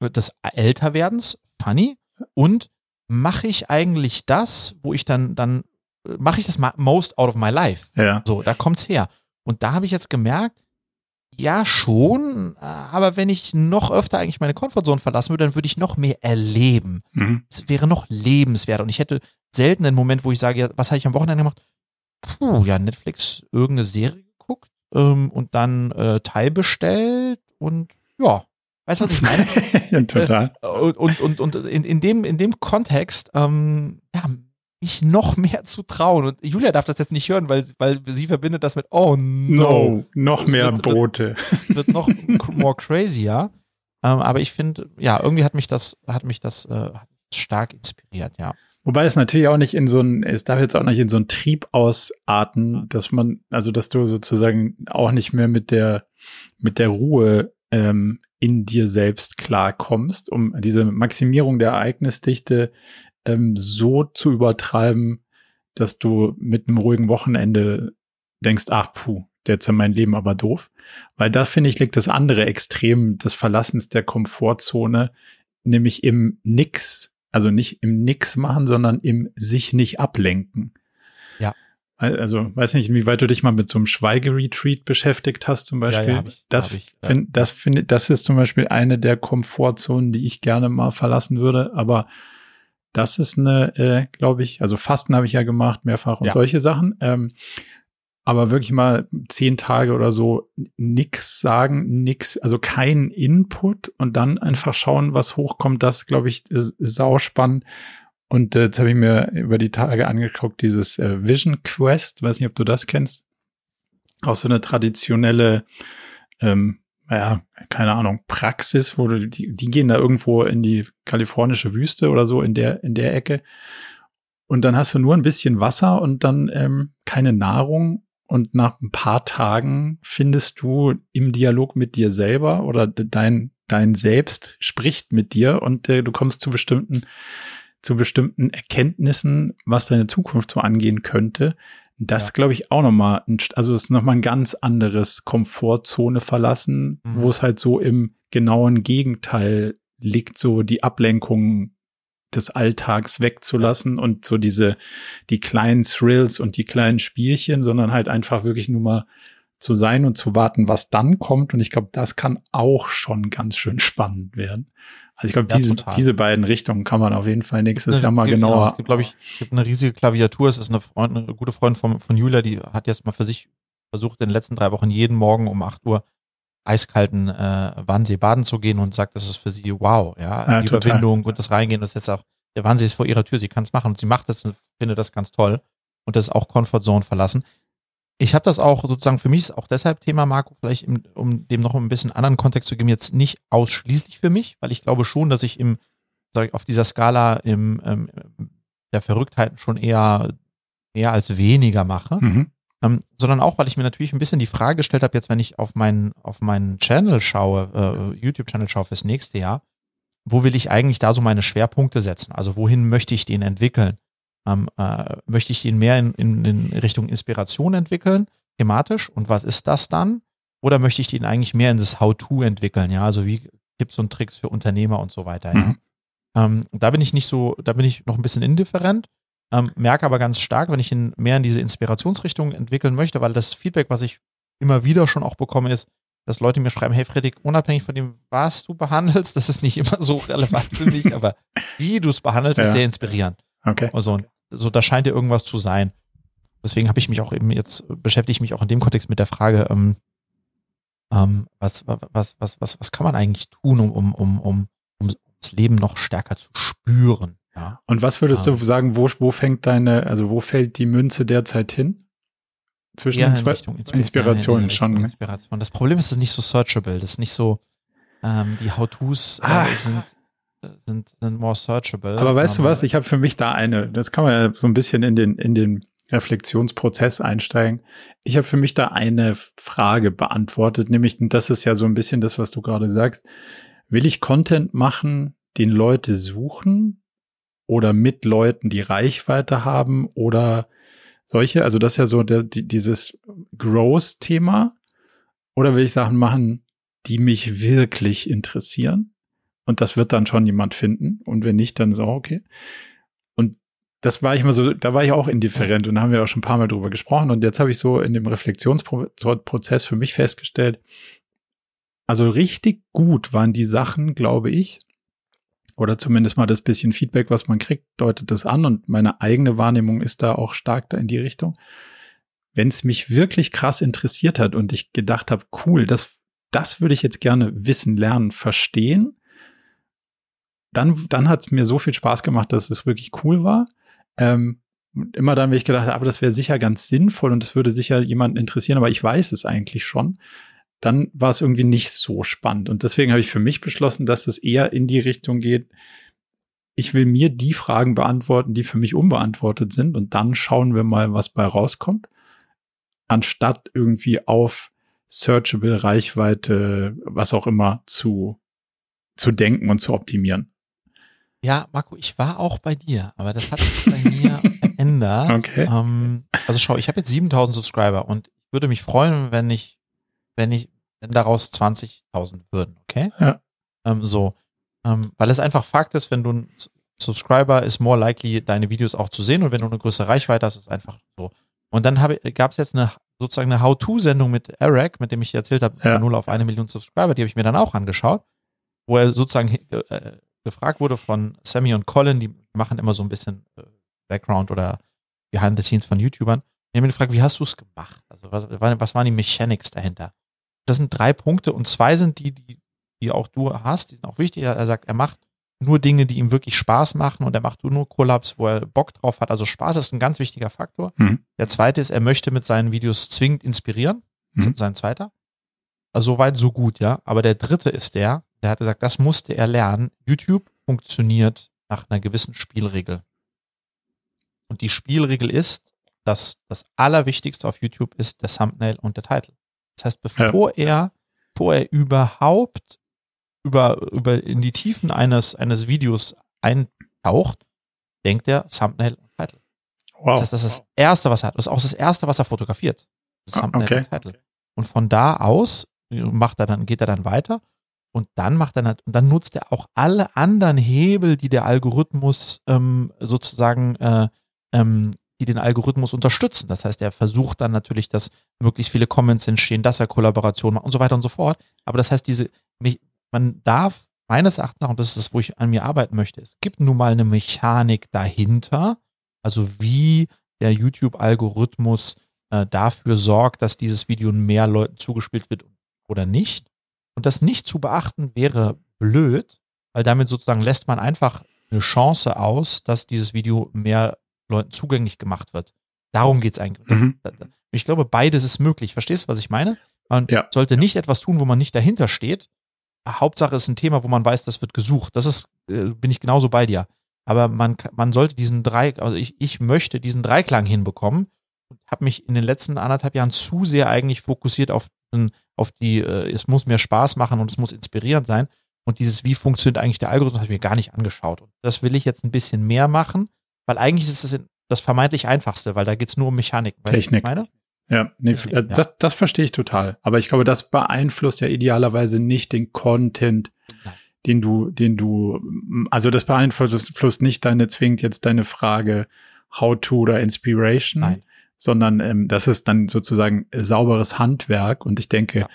des Älterwerdens, funny, und mache ich eigentlich das, wo ich dann, dann mache ich das most out of my life. Ja. So, da kommt's her. Und da habe ich jetzt gemerkt, ja, schon, aber wenn ich noch öfter eigentlich meine Komfortzone verlassen würde, dann würde ich noch mehr erleben. Mhm. Es wäre noch lebenswert. Und ich hätte selten einen Moment, wo ich sage, ja, was habe ich am Wochenende gemacht? Puh, ja, Netflix irgendeine Serie ähm, und dann äh, Teil bestellt und ja, weißt du, was ich meine? [laughs] ja, total. Äh, und, und, und, in, in, dem, in dem Kontext, ähm, ja, mich noch mehr zu trauen. Und Julia darf das jetzt nicht hören, weil, weil sie verbindet das mit, oh no. no noch mehr wird, Boote. Wird, [laughs] wird noch more crazy, ja. Ähm, aber ich finde, ja, irgendwie hat mich das, hat mich das äh, stark inspiriert, ja. Wobei es natürlich auch nicht in so ein, es darf jetzt auch nicht in so ein Trieb ausarten, dass man, also dass du sozusagen auch nicht mehr mit der, mit der Ruhe ähm, in dir selbst klarkommst, um diese Maximierung der Ereignisdichte ähm, so zu übertreiben, dass du mit einem ruhigen Wochenende denkst, ach puh, jetzt ist mein Leben aber doof. Weil da finde ich liegt das andere Extrem des Verlassens der Komfortzone, nämlich im Nix, also nicht im Nix machen, sondern im sich nicht ablenken. Ja. Also, weiß nicht, inwieweit du dich mal mit so einem Schweigeretreat beschäftigt hast, zum Beispiel. Ja, ja, ich, das finde, das finde, das ist zum Beispiel eine der Komfortzonen, die ich gerne mal verlassen würde, aber das ist eine, äh, glaube ich, also Fasten habe ich ja gemacht, mehrfach und ja. solche Sachen. Ähm, aber wirklich mal zehn Tage oder so nix sagen, nix, also kein Input und dann einfach schauen, was hochkommt, das, glaube ich, ist, ist sauspannend. Und äh, jetzt habe ich mir über die Tage angeguckt, dieses äh, Vision Quest, weiß nicht, ob du das kennst. Auch so eine traditionelle ähm, naja, keine Ahnung, Praxis, wo du, die, die gehen da irgendwo in die kalifornische Wüste oder so in der, in der Ecke. Und dann hast du nur ein bisschen Wasser und dann ähm, keine Nahrung. Und nach ein paar Tagen findest du im Dialog mit dir selber oder dein, dein Selbst spricht mit dir und äh, du kommst zu bestimmten, zu bestimmten Erkenntnissen, was deine Zukunft so angehen könnte, das ja. glaube ich auch nochmal, also es ist nochmal ein ganz anderes Komfortzone verlassen, mhm. wo es halt so im genauen Gegenteil liegt, so die Ablenkung des Alltags wegzulassen und so diese, die kleinen Thrills und die kleinen Spielchen, sondern halt einfach wirklich nur mal zu sein und zu warten, was dann kommt. Und ich glaube, das kann auch schon ganz schön spannend werden. Also ich glaube, ja, diese, diese beiden Richtungen kann man auf jeden Fall nächstes eine, Jahr mal genauer. Genau, es gibt, glaube ich, gibt eine riesige Klaviatur. Es ist eine, Freund, eine gute Freundin von, von Julia, die hat jetzt mal für sich versucht, in den letzten drei Wochen jeden Morgen um 8 Uhr eiskalten äh, Wannsee baden zu gehen und sagt, das ist für sie wow, ja, ja die total. Überwindung und das Reingehen, das ist jetzt auch, der Wannsee ist vor ihrer Tür, sie kann es machen und sie macht das und findet das ganz toll und das ist auch Comfort Zone verlassen ich habe das auch sozusagen für mich ist auch deshalb Thema, Marco, vielleicht im, um dem noch ein bisschen anderen Kontext zu geben, jetzt nicht ausschließlich für mich, weil ich glaube schon, dass ich im, sag ich, auf dieser Skala im, ähm, der Verrücktheiten schon eher mehr als weniger mache. Mhm. Ähm, sondern auch, weil ich mir natürlich ein bisschen die Frage gestellt habe, jetzt wenn ich auf meinen auf meinen Channel schaue, äh, YouTube-Channel schaue fürs nächste Jahr, wo will ich eigentlich da so meine Schwerpunkte setzen? Also wohin möchte ich den entwickeln? ähm, äh, möchte ich ihn mehr in, in, in, Richtung Inspiration entwickeln, thematisch? Und was ist das dann? Oder möchte ich ihn eigentlich mehr in das How-To entwickeln? Ja, also wie Tipps und Tricks für Unternehmer und so weiter. Ja? Mhm. Ähm, da bin ich nicht so, da bin ich noch ein bisschen indifferent. Ähm, merke aber ganz stark, wenn ich ihn mehr in diese Inspirationsrichtung entwickeln möchte, weil das Feedback, was ich immer wieder schon auch bekomme, ist, dass Leute mir schreiben, hey Fredrik, unabhängig von dem, was du behandelst, [laughs] das ist nicht immer so relevant für mich, aber wie du es behandelst, ja. ist sehr inspirierend. Okay. Also, so, da scheint ja irgendwas zu sein. Deswegen habe ich mich auch eben jetzt, beschäftige ich mich auch in dem Kontext mit der Frage, ähm, ähm, was, was, was, was, was kann man eigentlich tun, um, um, um, um, um das Leben noch stärker zu spüren? Ja. Und was würdest Ah. du sagen, wo, wo fängt deine, also wo fällt die Münze derzeit hin? Zwischen Eher den in zwei? Richtung Inspi- Inspiration ja, schon, ne? Inspiration. Das Problem ist, es ist nicht so searchable. Das ist nicht so, ähm, die How-Tos äh, Ah. sind, äh, sind, sind more searchable. Aber weißt du Ähm, was? Ich habe für mich da eine, das kann man ja so ein bisschen in den, in den Reflexionsprozess einsteigen. Ich habe für mich da eine Frage beantwortet, nämlich, und das ist ja so ein bisschen das, was du gerade sagst. Will ich Content machen, den Leute suchen oder mit Leuten, die Reichweite haben oder solche? Also das ist ja so der, die, dieses Growth-Thema. Oder will ich Sachen machen, die mich wirklich interessieren? Und das wird dann schon jemand finden. Und wenn nicht, dann so, okay. Und das war ich immer so, da war ich auch indifferent und da haben wir auch schon ein paar Mal drüber gesprochen. Und jetzt habe ich so in dem Reflexionsprozess für mich festgestellt, also richtig gut waren die Sachen, glaube ich, oder zumindest mal das bisschen Feedback, was man kriegt, deutet das an und meine eigene Wahrnehmung ist da auch stark da in die Richtung. Wenn es mich wirklich krass interessiert hat und ich gedacht habe, cool, das, das würde ich jetzt gerne wissen, lernen, verstehen, dann, dann hat es mir so viel Spaß gemacht, dass es wirklich cool war. Ähm, immer dann, wenn ich gedacht habe, aber das wäre sicher ganz sinnvoll und es würde sicher jemanden interessieren, aber ich weiß es eigentlich schon, dann war es irgendwie nicht so spannend. Und deswegen habe ich für mich beschlossen, dass es eher in die Richtung geht, ich will mir die Fragen beantworten, die für mich unbeantwortet sind und dann schauen wir mal, was bei rauskommt, anstatt irgendwie auf Searchable, Reichweite, was auch immer zu, zu denken und zu optimieren. Ja, Marco, ich war auch bei dir, aber das hat sich bei mir [laughs] verändert. Okay. Ähm, also schau, ich habe jetzt 7000 Subscriber und ich würde mich freuen, wenn ich, wenn ich, wenn daraus 20.000 würden, okay? Ja. Ähm, so, ähm, weil es einfach Fakt ist, wenn du ein Subscriber ist more likely, deine Videos auch zu sehen und wenn du eine größere Reichweite hast, ist es einfach so. Und dann gab es jetzt eine sozusagen eine How-To-Sendung mit Eric, mit dem ich erzählt habe, Ja. von 0 auf eine Million Subscriber, die habe ich mir dann auch angeschaut, wo er sozusagen äh, gefragt wurde von Sammy und Colin, die machen immer so ein bisschen äh, Background oder Behind the Scenes von YouTubern. Die haben ihn gefragt, wie hast du es gemacht? Also was, was waren die Mechanics dahinter? Das sind drei Punkte und zwei sind die, die, die auch du hast, die sind auch wichtig. Er, sagt, er macht nur Dinge, die ihm wirklich Spaß machen und er macht nur Collabs, wo er Bock drauf hat. Also Spaß ist ein ganz wichtiger Faktor. Mhm. Der zweite ist, er möchte mit seinen Videos zwingend inspirieren. Das Mhm. ist sein zweiter. Also soweit, so gut, ja. Aber der dritte ist der, der hat gesagt, das musste er lernen. YouTube funktioniert nach einer gewissen Spielregel. Und die Spielregel ist, dass das Allerwichtigste auf YouTube ist der Thumbnail und der Titel. Das heißt, bevor er, bevor er überhaupt über, über in die Tiefen eines, eines Videos eintaucht, denkt er Thumbnail und Titel. Wow. Das heißt, das ist das Erste, was er hat. Das ist auch das Erste, was er fotografiert. Das Ah, Thumbnail okay. und Titel. Und von da aus macht er dann, geht er dann weiter und dann macht er nat- und dann nutzt er auch alle anderen Hebel, die der Algorithmus ähm, sozusagen, äh, ähm, die den Algorithmus unterstützen. Das heißt, er versucht dann natürlich, dass möglichst viele Comments entstehen, dass er Kollaborationen macht und so weiter und so fort. Aber das heißt, diese, man darf meines Erachtens nach, und das ist es, wo ich an mir arbeiten möchte, es gibt nun mal eine Mechanik dahinter, also wie der YouTube-Algorithmus äh, dafür sorgt, dass dieses Video mehr Leuten zugespielt wird oder nicht. Und das nicht zu beachten wäre blöd, weil damit sozusagen lässt man einfach eine Chance aus, dass dieses Video mehr Leuten zugänglich gemacht wird. Darum geht's eigentlich. Das, Mhm. ich glaube, beides ist möglich. Verstehst du, was ich meine? Man Ja. sollte nicht etwas tun, wo man nicht dahinter steht. Hauptsache ist ein Thema, wo man weiß, das wird gesucht. Das ist, äh, bin ich genauso bei dir. Aber man, man sollte diesen drei, also ich, ich möchte diesen Dreiklang hinbekommen und habe mich in den letzten anderthalb Jahren zu sehr eigentlich fokussiert auf, den- auf die, äh, es muss mir Spaß machen und es muss inspirierend sein. Und dieses, wie funktioniert eigentlich der Algorithmus, habe ich mir gar nicht angeschaut. Und das will ich jetzt ein bisschen mehr machen, weil eigentlich ist es das vermeintlich einfachste, weil da geht es nur um Mechanik. Weißt du, Technik. ich meine? Ja, nee, Ja. äh, das, das verstehe ich total. Aber ich glaube, das beeinflusst ja idealerweise nicht den Content, Nein. den du, den du, also das beeinflusst nicht deine, zwingend jetzt deine Frage How-to oder Inspiration, Nein. sondern ähm, das ist dann sozusagen sauberes Handwerk. Und ich denke, Ja.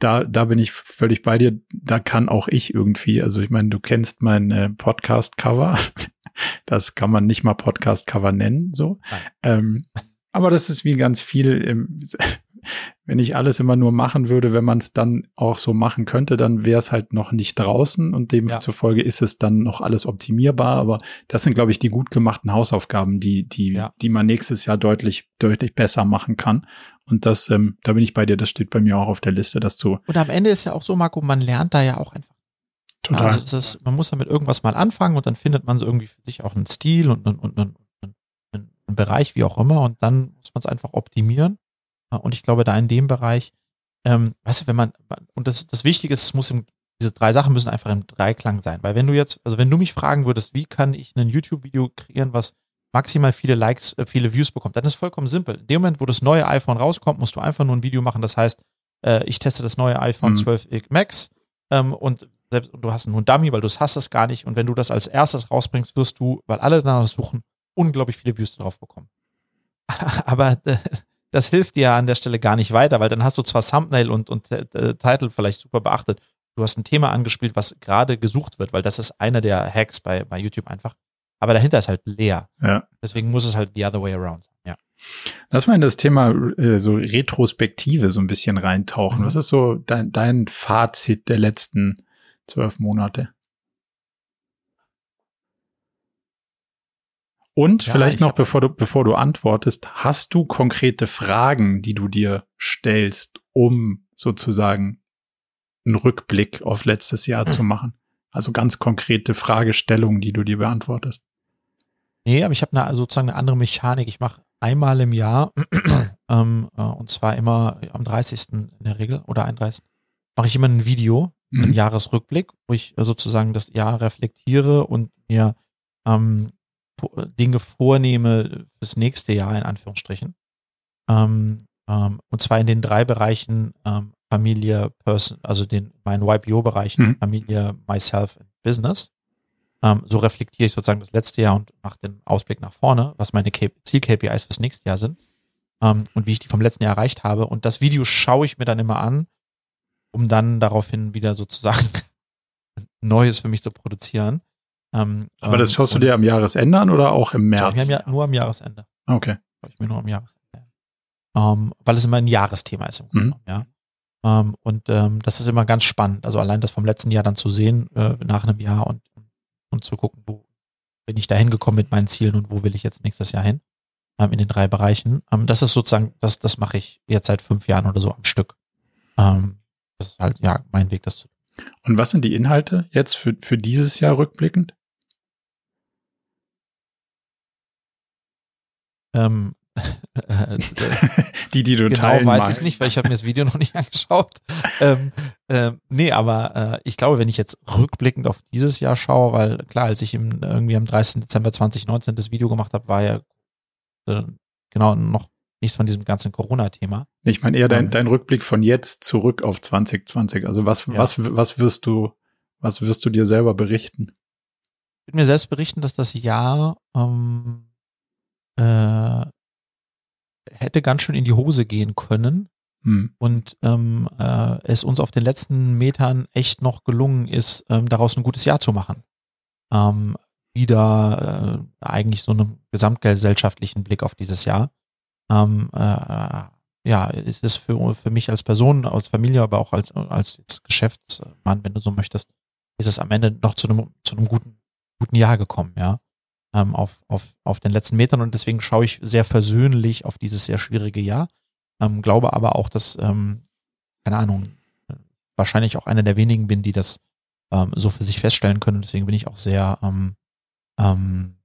da, da bin ich völlig bei dir. Da kann auch ich irgendwie, also ich meine, du kennst mein äh, Podcast-Cover. Das kann man nicht mal Podcast-Cover nennen, so. Ähm, aber das ist wie ganz viel im, [laughs] wenn ich alles immer nur machen würde, wenn man es dann auch so machen könnte, dann wäre es halt noch nicht draußen und demzufolge ja. ist es dann noch alles optimierbar. Aber das sind, glaube ich, die gut gemachten Hausaufgaben, die, die, ja. die man nächstes Jahr deutlich, deutlich besser machen kann. Und das, ähm, da bin ich bei dir, das steht bei mir auch auf der Liste, das zu. Und am Ende ist ja auch so, Marco, man lernt da ja auch einfach. Total. Also ist, man muss damit irgendwas mal anfangen und dann findet man so irgendwie für sich auch einen Stil und, und, und einen, einen Bereich, wie auch immer, und dann muss man es einfach optimieren. Und ich glaube, da in dem Bereich, ähm, weißt du, wenn man, und das, das Wichtige ist, es muss im, diese drei Sachen müssen einfach im Dreiklang sein. Weil wenn du jetzt, also wenn du mich fragen würdest, wie kann ich ein YouTube-Video kreieren, was maximal viele Likes, äh, viele Views bekommt, dann ist es vollkommen simpel. In dem Moment, wo das neue iPhone rauskommt, musst du einfach nur ein Video machen. Das heißt, äh, ich teste das neue iPhone mhm. 12 Max ähm, und selbst und du hast nur ein Dummy, weil du hast es gar nicht. Und wenn du das als erstes rausbringst, wirst du, weil alle danach suchen, unglaublich viele Views drauf bekommen. [laughs] Aber äh, das hilft dir an der Stelle gar nicht weiter, weil dann hast du zwar Thumbnail und, und äh, Title vielleicht super beachtet. Du hast ein Thema angespielt, was gerade gesucht wird, weil das ist einer der Hacks bei, bei YouTube einfach. Aber dahinter ist halt leer. Ja. Deswegen muss es halt the other way around sein. Ja. Lass mal in das Thema äh, so Retrospektive so ein bisschen reintauchen. Mhm. Was ist so dein, dein Fazit der letzten zwölf Monate? Und ja, vielleicht noch, bevor du, bevor du antwortest, hast du konkrete Fragen, die du dir stellst, um sozusagen einen Rückblick auf letztes Jahr zu machen? Also ganz konkrete Fragestellungen, die du dir beantwortest. Nee, aber ich habe eine, sozusagen eine andere Mechanik. Ich mache einmal im Jahr, ähm, äh, und zwar immer am 30. in der Regel oder 31. mache ich immer ein Video, mhm. einen Jahresrückblick, wo ich äh, sozusagen das Jahr reflektiere und mir ähm, Dinge vornehme fürs nächste Jahr, in Anführungsstrichen. Ähm, ähm, und zwar in den drei Bereichen ähm, Familie, Person, also den meinen YPO-Bereichen, mhm. Familie, Myself und Business. Ähm, so reflektiere ich sozusagen das letzte Jahr und mache den Ausblick nach vorne, was meine Ziel-KPIs fürs nächste Jahr sind ähm, und wie ich die vom letzten Jahr erreicht habe. Und das Video schaue ich mir dann immer an, um dann daraufhin wieder sozusagen [laughs] Neues für mich zu produzieren. Ähm, Aber das schaust du dir am Jahresende an oder auch im März? Ja, nur am Jahresende. Okay. Ich mir nur am Jahresende. Ähm, weil es immer ein Jahresthema ist. Im mhm. ja. Ähm, und ähm, das ist immer ganz spannend. Also allein das vom letzten Jahr dann zu sehen, äh, nach einem Jahr und, und zu gucken, wo bin ich da hingekommen mit meinen Zielen und wo will ich jetzt nächstes Jahr hin? Ähm, in den drei Bereichen. Ähm, das ist sozusagen, das, das mache ich jetzt seit fünf Jahren oder so am Stück. Ähm, das ist halt, ja, mein Weg, das zu tun. Und was sind die Inhalte jetzt für, für dieses Jahr rückblickend? Ähm, [laughs] die, die du genau teilen weiß ich es nicht, weil ich habe mir das Video [laughs] noch nicht angeschaut. Ähm, ähm, nee, aber äh, ich glaube, wenn ich jetzt rückblickend auf dieses Jahr schaue, weil klar, als ich im, irgendwie am 30. Dezember 2019 das Video gemacht habe, war ja äh, genau noch nichts von diesem ganzen Corona-Thema. Ich meine eher dein, ähm, dein Rückblick von jetzt zurück auf 2020. Also was, ja. was, was wirst du, was wirst du dir selber berichten? Ich würde mir selbst berichten, dass das Jahr ähm, äh, hätte ganz schön in die Hose gehen können. Hm. Und ähm, äh, es uns auf den letzten Metern echt noch gelungen ist, ähm, daraus ein gutes Jahr zu machen. Ähm, wieder äh, eigentlich so einen gesamtgesellschaftlichen Blick auf dieses Jahr. Ähm, äh, ja, es ist für, für mich als Person, als Familie, aber auch als, als Geschäftsmann, wenn du so möchtest, ist es am Ende noch zu einem, zu einem guten, guten Jahr gekommen, ja ähm, auf, auf, auf den letzten Metern und deswegen schaue ich sehr versöhnlich auf dieses sehr schwierige Jahr. Ähm, glaube aber auch, dass, ähm, keine Ahnung, wahrscheinlich auch einer der wenigen bin, die das ähm, so für sich feststellen können. Deswegen bin ich auch sehr ähm, ähm,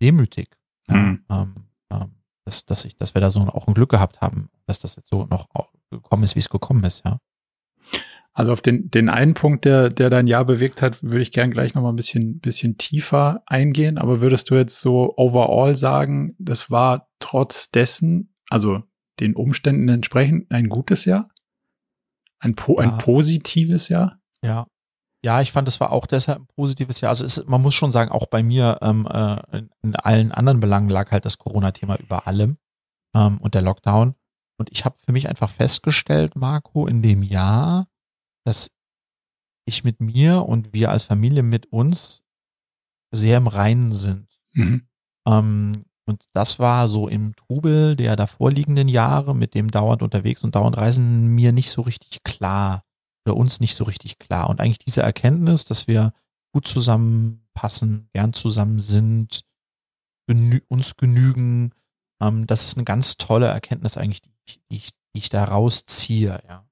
demütig, mhm. ja, ähm, ähm, dass, dass, ich, dass wir da so auch ein Glück gehabt haben, dass das jetzt so noch gekommen ist, wie es gekommen ist, ja. Also auf den, den einen Punkt, der, der dein Jahr bewegt hat, würde ich gern gleich nochmal ein bisschen, bisschen tiefer eingehen. Aber würdest du jetzt so overall sagen, das war trotz dessen, also den Umständen entsprechend, ein gutes Jahr? Ein, po ja. ein positives Jahr? Ja. Ja, ich fand, es war auch deshalb ein positives Jahr. Also es, man muss schon sagen, auch bei mir ähm, äh, in, in, allen anderen Belangen lag halt das Corona-Thema über allem ähm, und der Lockdown. Und ich habe für mich einfach festgestellt, Marco, in dem Jahr, dass ich mit mir und wir als Familie mit uns sehr im Reinen sind. Mhm. Ähm, Und das war so im Trubel der davorliegenden Jahre mit dem dauernd unterwegs und dauernd reisen mir nicht so richtig klar oder uns nicht so richtig klar. Und eigentlich diese Erkenntnis, dass wir gut zusammenpassen, gern zusammen sind, genü uns genügen, ähm, das ist eine ganz tolle Erkenntnis eigentlich, die ich, die ich, die ich da rausziehe, ja.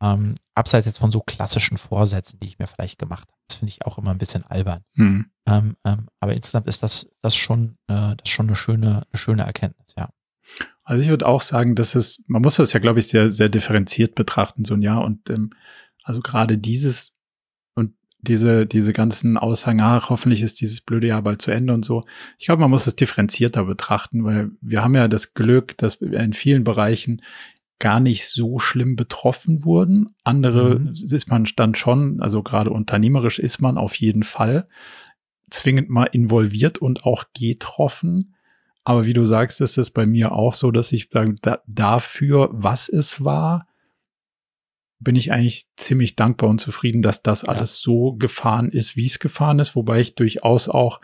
Ähm, abseits jetzt von so klassischen Vorsätzen, die ich mir vielleicht gemacht habe. Das finde ich auch immer ein bisschen albern. Hm. Ähm, ähm, aber insgesamt ist das, das schon, äh, das schon eine schöne, eine schöne Erkenntnis, ja. Also ich würde auch sagen, dass es, man muss das ja, glaube ich, sehr, sehr differenziert betrachten, so ein Jahr. Und ähm, also gerade dieses und diese, diese ganzen Aussagen, ach, hoffentlich ist dieses blöde Jahr bald zu Ende und so. Ich glaube, man muss es differenzierter betrachten, weil wir haben ja das Glück, dass wir in vielen Bereichen gar nicht so schlimm betroffen wurden. Andere mhm. ist man dann schon, also gerade unternehmerisch ist man auf jeden Fall zwingend mal involviert und auch getroffen. Aber wie du sagst, ist es bei mir auch so, dass ich da, dafür, was es war, bin ich eigentlich ziemlich dankbar und zufrieden, dass das ja. alles so gefahren ist, wie es gefahren ist. Wobei ich durchaus auch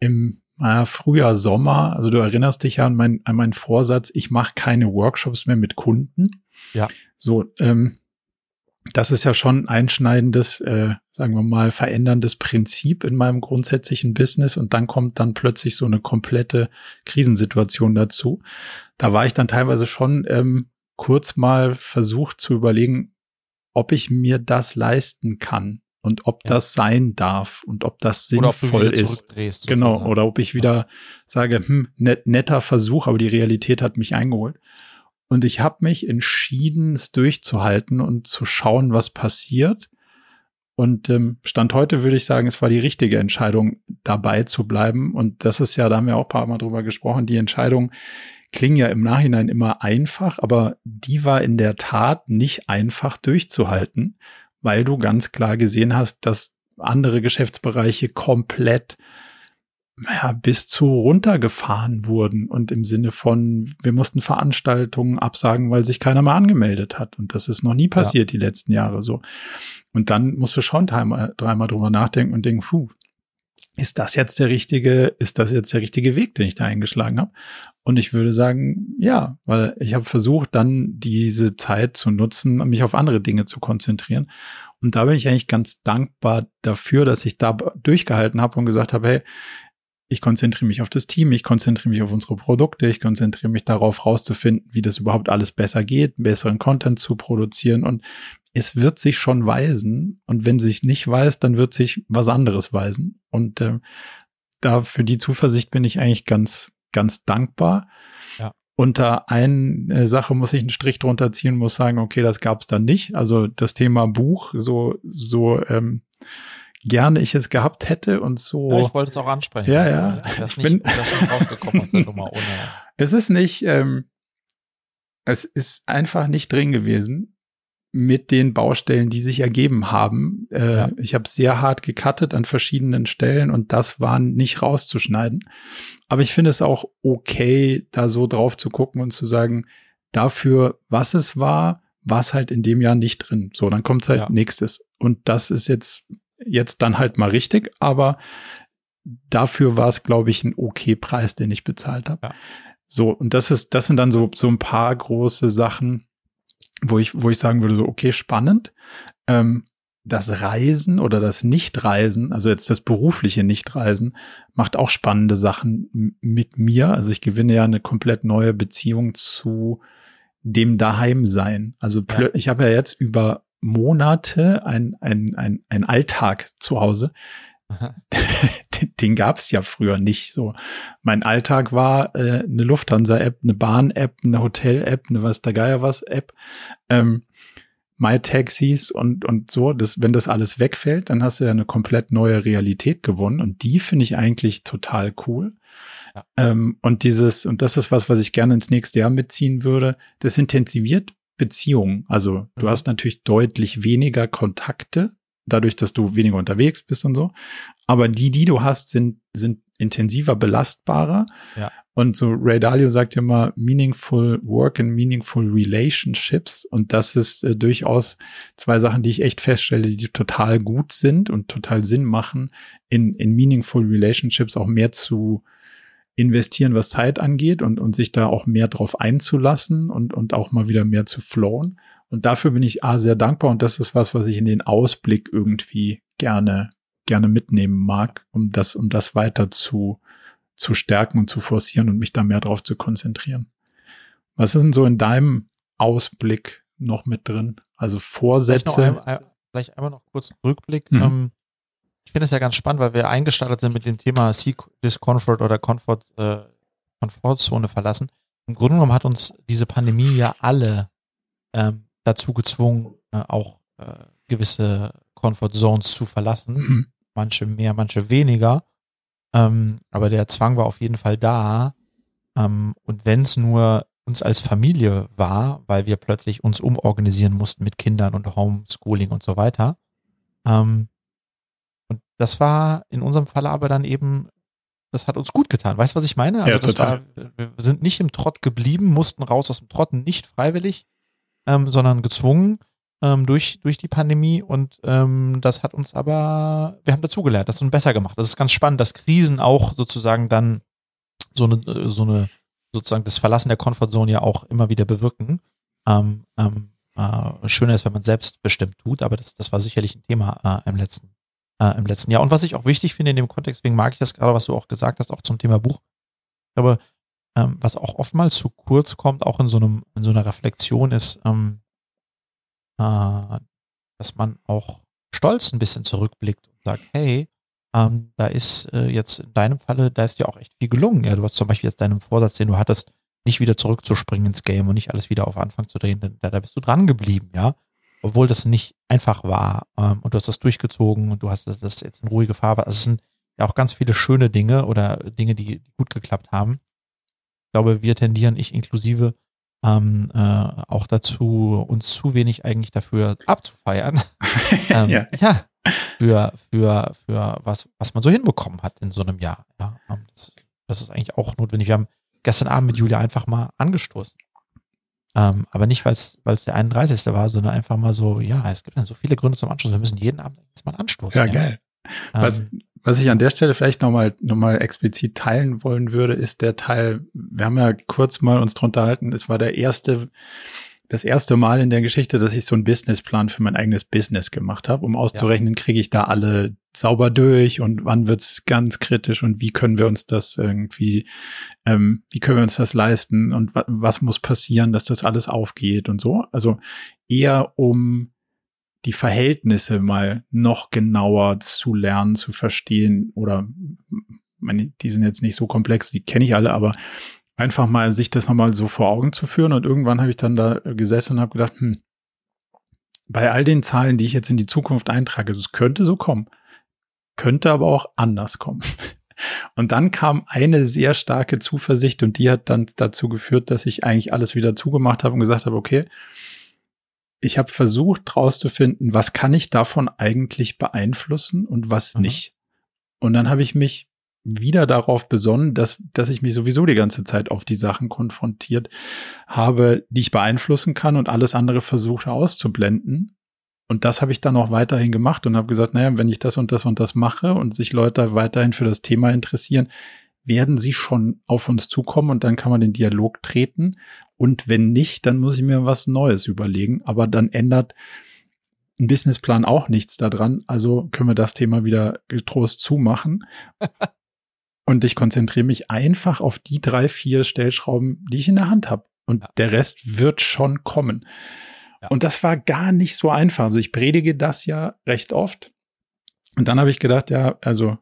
im naja, Frühjahr, Sommer, also du erinnerst dich ja an, mein, an meinen Vorsatz, ich mache keine Workshops mehr mit Kunden. Ja. So, ähm, das ist ja schon ein einschneidendes, äh, sagen wir mal, veränderndes Prinzip in meinem grundsätzlichen Business und dann kommt dann plötzlich so eine komplette Krisensituation dazu. Da war ich dann teilweise schon ähm, kurz mal versucht zu überlegen, ob ich mir das leisten kann und ob ja. das sein darf und ob das sinnvoll ob ist. Genau, oder ob ich wieder ja. sage, hm, net, netter Versuch, aber die Realität hat mich eingeholt. Und ich habe mich entschieden, es durchzuhalten und zu schauen, was passiert. Und ähm, Stand heute würde ich sagen, es war die richtige Entscheidung, dabei zu bleiben. Und das ist ja, da haben wir auch ein paar Mal drüber gesprochen, die Entscheidung klingen ja im Nachhinein immer einfach, aber die war in der Tat nicht einfach durchzuhalten weil du ganz klar gesehen hast, dass andere Geschäftsbereiche komplett ja, bis zu runtergefahren wurden und im Sinne von, wir mussten Veranstaltungen absagen, weil sich keiner mehr angemeldet hat. Und das ist noch nie passiert ja. die letzten Jahre so. Und dann musst du schon dreimal, dreimal drüber nachdenken und denken, puh, ist das jetzt der richtige, ist das jetzt der richtige Weg, den ich da eingeschlagen habe? Und ich würde sagen, ja, weil ich habe versucht, dann diese Zeit zu nutzen, mich auf andere Dinge zu konzentrieren. Und da bin ich eigentlich ganz dankbar dafür, dass ich da durchgehalten habe und gesagt habe, hey, ich konzentriere mich auf das Team, ich konzentriere mich auf unsere Produkte, ich konzentriere mich darauf, rauszufinden, wie das überhaupt alles besser geht, besseren Content zu produzieren. Und es wird sich schon weisen. Und wenn sich nicht weiß, dann wird sich was anderes weisen. Und äh, da für die Zuversicht bin ich eigentlich ganz, ganz dankbar. Ja. Unter eine Sache muss ich einen Strich drunter ziehen, muss sagen, okay, das gab es dann nicht. Also das Thema Buch, so, so ähm, gerne ich es gehabt hätte und so. Ja, ich wollte es auch ansprechen. Ja, ja. Das ich bin rausgekommen aus der Nummer ohne. [laughs] Es ist nicht, ähm, es ist einfach nicht drin gewesen mit den Baustellen, die sich ergeben haben. Äh, ja. Ich habe sehr hart gecuttet an verschiedenen Stellen und das war nicht rauszuschneiden. Aber ich finde es auch okay, da so drauf zu gucken und zu sagen, dafür, was es war, war es halt in dem Jahr nicht drin. So, dann kommt halt ja. nächstes. Und das ist jetzt, jetzt dann halt mal richtig, aber dafür war es, glaube ich, ein okay Preis, den ich bezahlt habe. Ja. So, und das ist, das sind dann so, so ein paar große Sachen, wo ich, wo ich sagen würde, so, okay, spannend. Ähm, das Reisen oder das Nichtreisen, also jetzt das berufliche Nichtreisen, macht auch spannende Sachen mit mir. Also ich gewinne ja eine komplett neue Beziehung zu dem Daheimsein. Also ja. ich habe ja jetzt über Monate ein, ein, ein, ein Alltag zu Hause, [laughs] den gab es ja früher nicht so. Mein Alltag war äh, eine Lufthansa-App, eine Bahn-App, eine Hotel-App, eine was der Geier was App, ähm, MyTaxis und und so. Das, wenn das alles wegfällt, dann hast du ja eine komplett neue Realität gewonnen und die finde ich eigentlich total cool. Ja. Ähm, und dieses und das ist was, was ich gerne ins nächste Jahr mitziehen würde. Das intensiviert Beziehungen. Also du mhm. hast natürlich deutlich weniger Kontakte dadurch, dass du weniger unterwegs bist und so. Aber die, die du hast, sind, sind intensiver belastbarer. Ja. Und so Ray Dalio sagt ja immer meaningful work and meaningful relationships. Und das ist äh, durchaus zwei Sachen, die ich echt feststelle, die total gut sind und total Sinn machen, in, in meaningful relationships auch mehr zu investieren, was Zeit angeht und, und sich da auch mehr drauf einzulassen und, und auch mal wieder mehr zu flowen. Und dafür bin ich A, sehr dankbar und das ist was, was ich in den Ausblick irgendwie gerne, gerne mitnehmen mag, um das, um das weiter zu, zu stärken und zu forcieren und mich da mehr drauf zu konzentrieren. Was ist denn so in deinem Ausblick noch mit drin? Also Vorsätze? Vielleicht, ein, vielleicht einmal noch kurz Rückblick. Mhm. Ähm, ich finde es ja ganz spannend, weil wir eingestartet sind mit dem Thema Seek Discomfort oder Comfort, äh, Komfortzone verlassen. Im Grunde genommen hat uns diese Pandemie ja alle ähm, dazu gezwungen, äh, auch äh, gewisse Comfort Zones zu verlassen. Mhm. Manche mehr, manche weniger. Ähm, aber der Zwang war auf jeden Fall da. Ähm, und wenn es nur uns als Familie war, weil wir plötzlich uns umorganisieren mussten mit Kindern und Homeschooling und so weiter. Ähm, und das war in unserem Fall aber dann eben, das hat uns gut getan. Weißt du, was ich meine? Also ja, das total. war, wir sind nicht im Trott geblieben, mussten raus aus dem Trott, nicht freiwillig, ähm, sondern gezwungen ähm, durch, durch die Pandemie. Und ähm, das hat uns aber, wir haben dazugelernt, das ist uns besser gemacht. Das ist ganz spannend, dass Krisen auch sozusagen dann so eine, äh, so eine, sozusagen das Verlassen der Comfortzone ja auch immer wieder bewirken. Ähm, ähm, äh, schöner ist, wenn man selbst bestimmt tut, aber das, das war sicherlich ein Thema äh, im letzten äh, im letzten Jahr. Und was ich auch wichtig finde in dem Kontext, deswegen mag ich das gerade, was du auch gesagt hast, auch zum Thema Buch. Aber ähm, was auch oftmals zu kurz kommt, auch in so einem, in so einer Reflexion ist, ähm, äh, dass man auch stolz ein bisschen zurückblickt und sagt, hey, ähm, da ist äh, jetzt in deinem Falle, da ist dir auch echt viel gelungen. Ja, du hast zum Beispiel jetzt deinen Vorsatz, den du hattest, nicht wieder zurückzuspringen ins Game und nicht alles wieder auf Anfang zu drehen, da, da bist du dran geblieben, ja obwohl das nicht einfach war. Ähm, und du hast das durchgezogen und du hast das, jetzt in ruhige Farbe. Also es sind ja auch ganz viele schöne Dinge oder Dinge, die gut geklappt haben. Ich glaube, wir tendieren, ich inklusive, ähm, äh, auch dazu, uns zu wenig eigentlich dafür abzufeiern. [laughs] ähm, ja. ja. Für, für, für was, was man so hinbekommen hat in so einem Jahr. Ja, ähm, das, das ist eigentlich auch notwendig. Wir haben gestern Abend mit Julia einfach mal angestoßen. Ähm, aber nicht, weil es der 31. war, sondern einfach mal so, ja, es gibt dann so viele Gründe zum Anstoßen. Wir müssen jeden Abend jetzt mal anstoßen. Ja, ja. geil. Ähm, was, ich an der Stelle vielleicht nochmal noch mal explizit teilen wollen würde, ist der Teil, wir haben ja kurz mal uns drunter halten, es war der erste das erste Mal in der Geschichte, dass ich so einen Businessplan für mein eigenes Business gemacht habe, um auszurechnen, ja. kriege ich da alle sauber durch und wann wird's ganz kritisch und wie können wir uns das irgendwie, ähm, wie können wir uns das leisten und wa was muss passieren, dass das alles aufgeht und so. Also eher um die Verhältnisse mal noch genauer zu lernen, zu verstehen oder meine, die sind jetzt nicht so komplex, die kenne ich alle, aber einfach mal sich das nochmal so vor Augen zu führen. Und irgendwann habe ich dann da gesessen und habe gedacht, hm, bei all den Zahlen, die ich jetzt in die Zukunft eintrage, es könnte so kommen, könnte aber auch anders kommen. [laughs] Und dann kam eine sehr starke Zuversicht und die hat dann dazu geführt, dass ich eigentlich alles wieder zugemacht habe und gesagt habe, okay, ich habe versucht rauszufinden, was kann ich davon eigentlich beeinflussen und was mhm. nicht. Und dann habe ich mich wieder darauf besonnen, dass, dass ich mich sowieso die ganze Zeit auf die Sachen konfrontiert habe, die ich beeinflussen kann und alles andere versuche auszublenden. Und das habe ich dann auch weiterhin gemacht und habe gesagt, naja, wenn ich das und das und das mache und sich Leute weiterhin für das Thema interessieren, werden sie schon auf uns zukommen und dann kann man den Dialog treten. Und wenn nicht, dann muss ich mir was Neues überlegen. Aber dann ändert ein Businessplan auch nichts daran. Also können wir das Thema wieder getrost zumachen. [laughs] Und ich konzentriere mich einfach auf die drei, vier Stellschrauben, die ich in der Hand habe. Und ja. der Rest wird schon kommen. Ja. Und das war gar nicht so einfach. Also ich predige das ja recht oft. Und dann habe ich gedacht, ja, also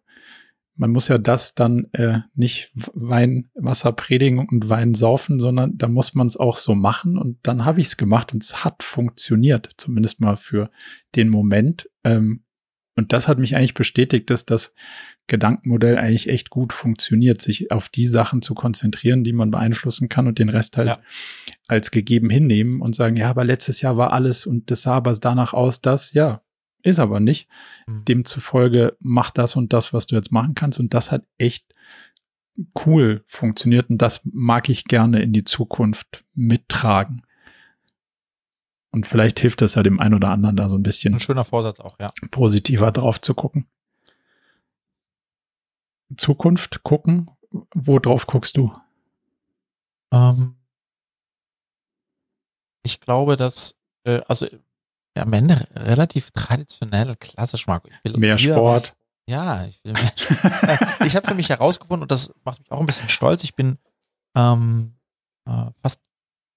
man muss ja das dann äh, nicht Wein, Wasser predigen und Wein saufen, sondern da muss man es auch so machen. Und dann habe ich es gemacht und es hat funktioniert, zumindest mal für den Moment. Ähm, und das hat mich eigentlich bestätigt, dass das Gedankenmodell eigentlich echt gut funktioniert, sich auf die Sachen zu konzentrieren, die man beeinflussen kann und den Rest halt ja. als gegeben hinnehmen und sagen, ja, aber letztes Jahr war alles und das sah aber danach aus, das, ja, ist aber nicht. Mhm. Demzufolge mach das und das, was du jetzt machen kannst und das hat echt cool funktioniert und das mag ich gerne in die Zukunft mittragen. Und vielleicht hilft es ja dem einen oder anderen da so ein bisschen. Ein schöner Vorsatz auch, ja. Positiver drauf zu gucken. Zukunft gucken. worauf guckst du? Ähm, ich glaube, dass, äh, also ja, am Ende relativ traditionell, klassisch, Marco. Ich will mehr Sport. Was, ja, ich will mehr Ich habe für mich herausgefunden, und das macht mich auch ein bisschen stolz, ich bin ähm, äh, fast,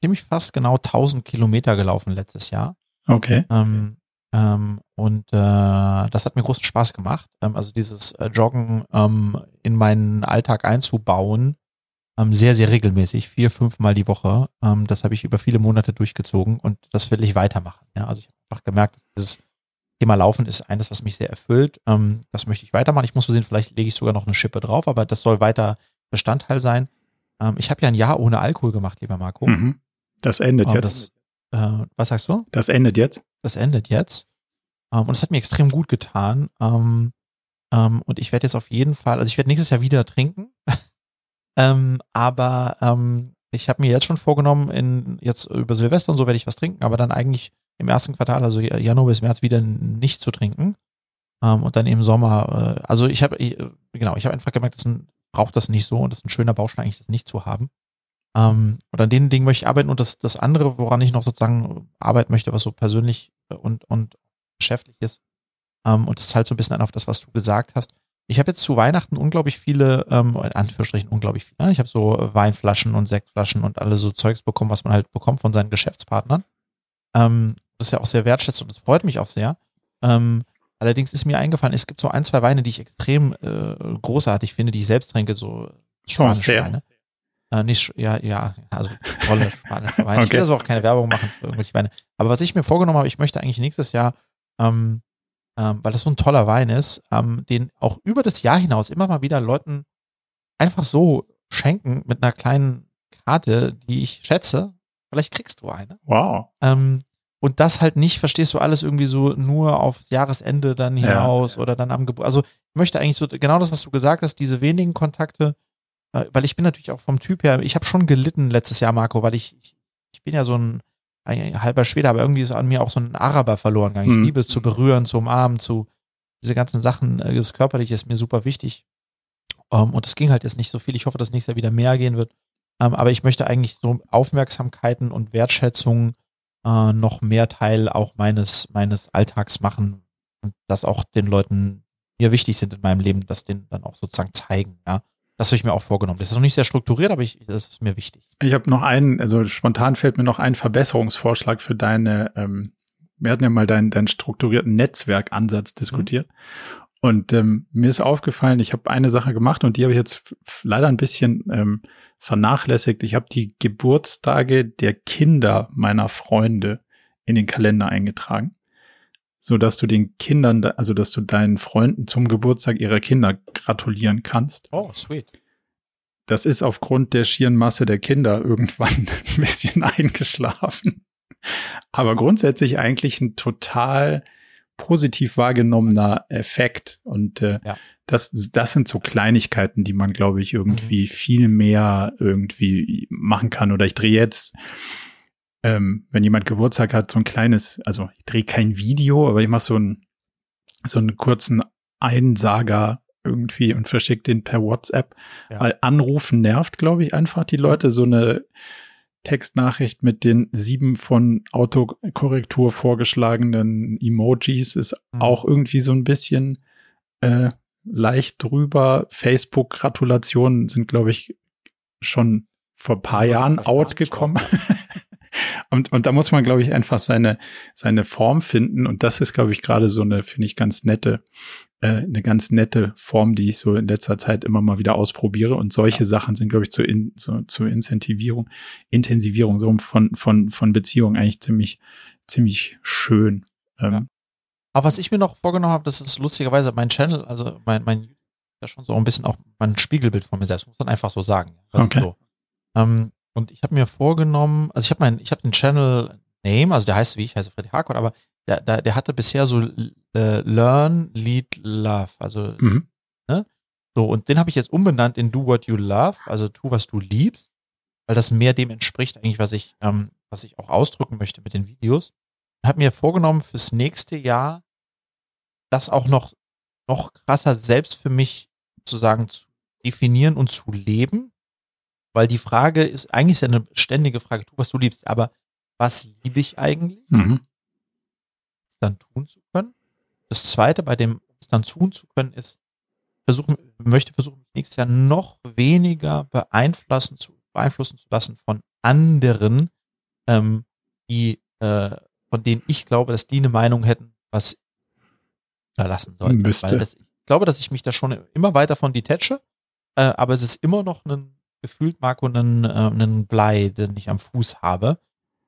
ziemlich fast genau 1000 Kilometer gelaufen letztes Jahr. Okay. Ähm, ähm, und äh, das hat mir großen Spaß gemacht. Ähm, also dieses äh, Joggen ähm, in meinen Alltag einzubauen, sehr, sehr regelmäßig, vier, fünf Mal die Woche. Ähm, das habe ich über viele Monate durchgezogen und das will ich weitermachen. Ja? Also ich habe einfach gemerkt, dass dieses Thema Laufen ist eines, was mich sehr erfüllt. Ähm, das möchte ich weitermachen. Ich muss mal sehen, vielleicht lege ich sogar noch eine Schippe drauf, aber das soll weiter Bestandteil sein. Ähm, ich habe ja ein Jahr ohne Alkohol gemacht, lieber Marco. Mhm. Das endet um, jetzt. Das, äh, was sagst du? Das endet jetzt. Das endet jetzt. Und es hat mir extrem gut getan. Und ich werde jetzt auf jeden Fall, also ich werde nächstes Jahr wieder trinken. [laughs] aber ich habe mir jetzt schon vorgenommen, in jetzt über Silvester und so werde ich was trinken, aber dann eigentlich im ersten Quartal, also Januar bis März, wieder nicht zu trinken. Ähm, und dann im Sommer, äh, also ich habe, genau, ich habe einfach gemerkt, das braucht das nicht so und das ist ein schöner Baustein, eigentlich das nicht zu haben. Ähm, und an den Dingen möchte ich arbeiten und das, das andere, woran ich noch sozusagen arbeiten möchte, was so persönlich und, und geschäftlich ist, ähm, und das zahlt so ein bisschen an auf das, was du gesagt hast. Ich habe jetzt zu Weihnachten unglaublich viele, ähm, in Anführungsstrichen unglaublich viele, ne? ich habe so Weinflaschen und Sektflaschen und alle so Zeugs bekommen, was man halt bekommt von seinen Geschäftspartnern. Ähm, das ist ja auch sehr wertschätzt und das freut mich auch sehr. Ähm, allerdings ist mir eingefallen, es gibt so ein, zwei Weine, die ich extrem äh, großartig finde, die ich selbst trinke, so spanische Weine. Äh, nicht, ja, ja, also tolle spanische Weine. okay. Ich will also auch keine Werbung machen für irgendwelche Weine. Aber was ich mir vorgenommen habe, ich möchte eigentlich nächstes Jahr, ähm, ähm, weil das so ein toller Wein ist, ähm, den auch über das Jahr hinaus immer mal wieder Leuten einfach so schenken mit einer kleinen Karte, die ich schätze. Vielleicht kriegst du eine. Wow. Ähm, und das halt nicht, verstehst du, alles irgendwie so nur aufs Jahresende dann hinaus ja. oder dann am Geburt. Also ich möchte eigentlich so genau das, was du gesagt hast, diese wenigen Kontakte, äh, weil ich bin natürlich auch vom Typ her, ich habe schon gelitten letztes Jahr, Marco, weil ich, ich, ich bin ja so ein, ein, halber Schwede, aber irgendwie ist an mir auch so ein Araber verloren gegangen. Ich mhm. liebe es zu berühren, zu umarmen, zu diese ganzen Sachen, äh, das Körperliche ist mir super wichtig. Um, ähm, und es ging halt jetzt nicht so viel. Ich hoffe, dass nächstes Jahr wieder mehr gehen wird. Um, ähm, aber ich möchte eigentlich so Aufmerksamkeiten und Wertschätzung äh, noch mehr Teil auch meines, meines Alltags machen und das auch den Leuten mir wichtig sind in meinem Leben, das denen dann auch sozusagen zeigen, ja. Das habe ich mir auch vorgenommen. Das ist noch nicht sehr strukturiert, aber ich, das ist mir wichtig. Ich habe noch einen, also spontan fällt mir noch ein Verbesserungsvorschlag für deine, ähm, wir hatten ja mal deinen, deinen strukturierten Netzwerkansatz diskutiert. Mhm. Und ähm, mir ist aufgefallen, ich habe eine Sache gemacht und die habe ich jetzt leider ein bisschen ähm, vernachlässigt. Ich habe die Geburtstage der Kinder meiner Freunde in den Kalender eingetragen, so dass du den Kindern, also dass du deinen Freunden zum Geburtstag ihrer Kinder gratulieren kannst. Oh, sweet. Das ist aufgrund der schieren Masse der Kinder irgendwann [laughs] ein bisschen eingeschlafen. Aber grundsätzlich eigentlich ein total positiv wahrgenommener Effekt. Und äh, ja. das, das sind so Kleinigkeiten, die man, glaube ich, irgendwie mhm. viel mehr irgendwie machen kann. Oder ich drehe jetzt, ähm, wenn jemand Geburtstag hat, so ein kleines, also ich drehe kein Video, aber ich mache so einen, so einen kurzen Einsager irgendwie und verschicke den per WhatsApp. Ja. Weil Anrufen nervt, glaube ich, einfach die Leute. So eine Textnachricht mit den sieben von Autokorrektur vorgeschlagenen Emojis ist mhm. auch irgendwie so ein bisschen äh, leicht drüber. Facebook-Gratulationen sind, glaube ich, schon vor paar Jahren outgekommen. [laughs] und, und da muss man, glaube ich, einfach seine, seine Form finden. Und das ist, glaube ich, gerade so eine, finde ich, ganz nette äh, eine ganz nette Form, die ich so in letzter Zeit immer mal wieder ausprobiere. Und solche ja. Sachen sind, glaube ich, zur, in, zur, zur Incentivierung, Intensivierung so von, von, von Beziehungen eigentlich ziemlich, ziemlich schön. Ähm, ja. Aber was ich mir noch vorgenommen habe, das ist lustigerweise mein Channel, also mein, mein ja schon so ein bisschen auch mein Spiegelbild von mir selbst, muss man einfach so sagen. Das okay. So. Ähm, und ich habe mir vorgenommen, also ich habe mein, ich habe den Channel Name, also der heißt wie ich heiße Freddy Harcourt, aber der, der, der hatte bisher so äh, Learn, Lead, Love. Also, mhm. ne? So, und den habe ich jetzt umbenannt in Do What You Love, also tu, was du liebst, weil das mehr dem entspricht, eigentlich, was ich, ähm, was ich auch ausdrücken möchte mit den Videos. Habe mir vorgenommen, fürs nächste Jahr das auch noch, noch krasser selbst für mich sozusagen zu definieren und zu leben. Weil die Frage ist, eigentlich ist ja eine ständige Frage, tu, was du liebst, aber was liebe ich eigentlich? Mhm. Dann tun zu können. Das zweite, bei dem es dann tun zu können, ist, versuchen, möchte versuchen, nächstes Jahr noch weniger beeinflussen zu, beeinflussen zu lassen von anderen, ähm, die, äh, von denen ich glaube, dass die eine Meinung hätten, was da lassen. Müsste. Weil das, ich glaube, dass ich mich da schon immer weiter von detache, äh, aber es ist immer noch ein gefühlt Marco einen, äh, einen Blei, den ich am Fuß habe.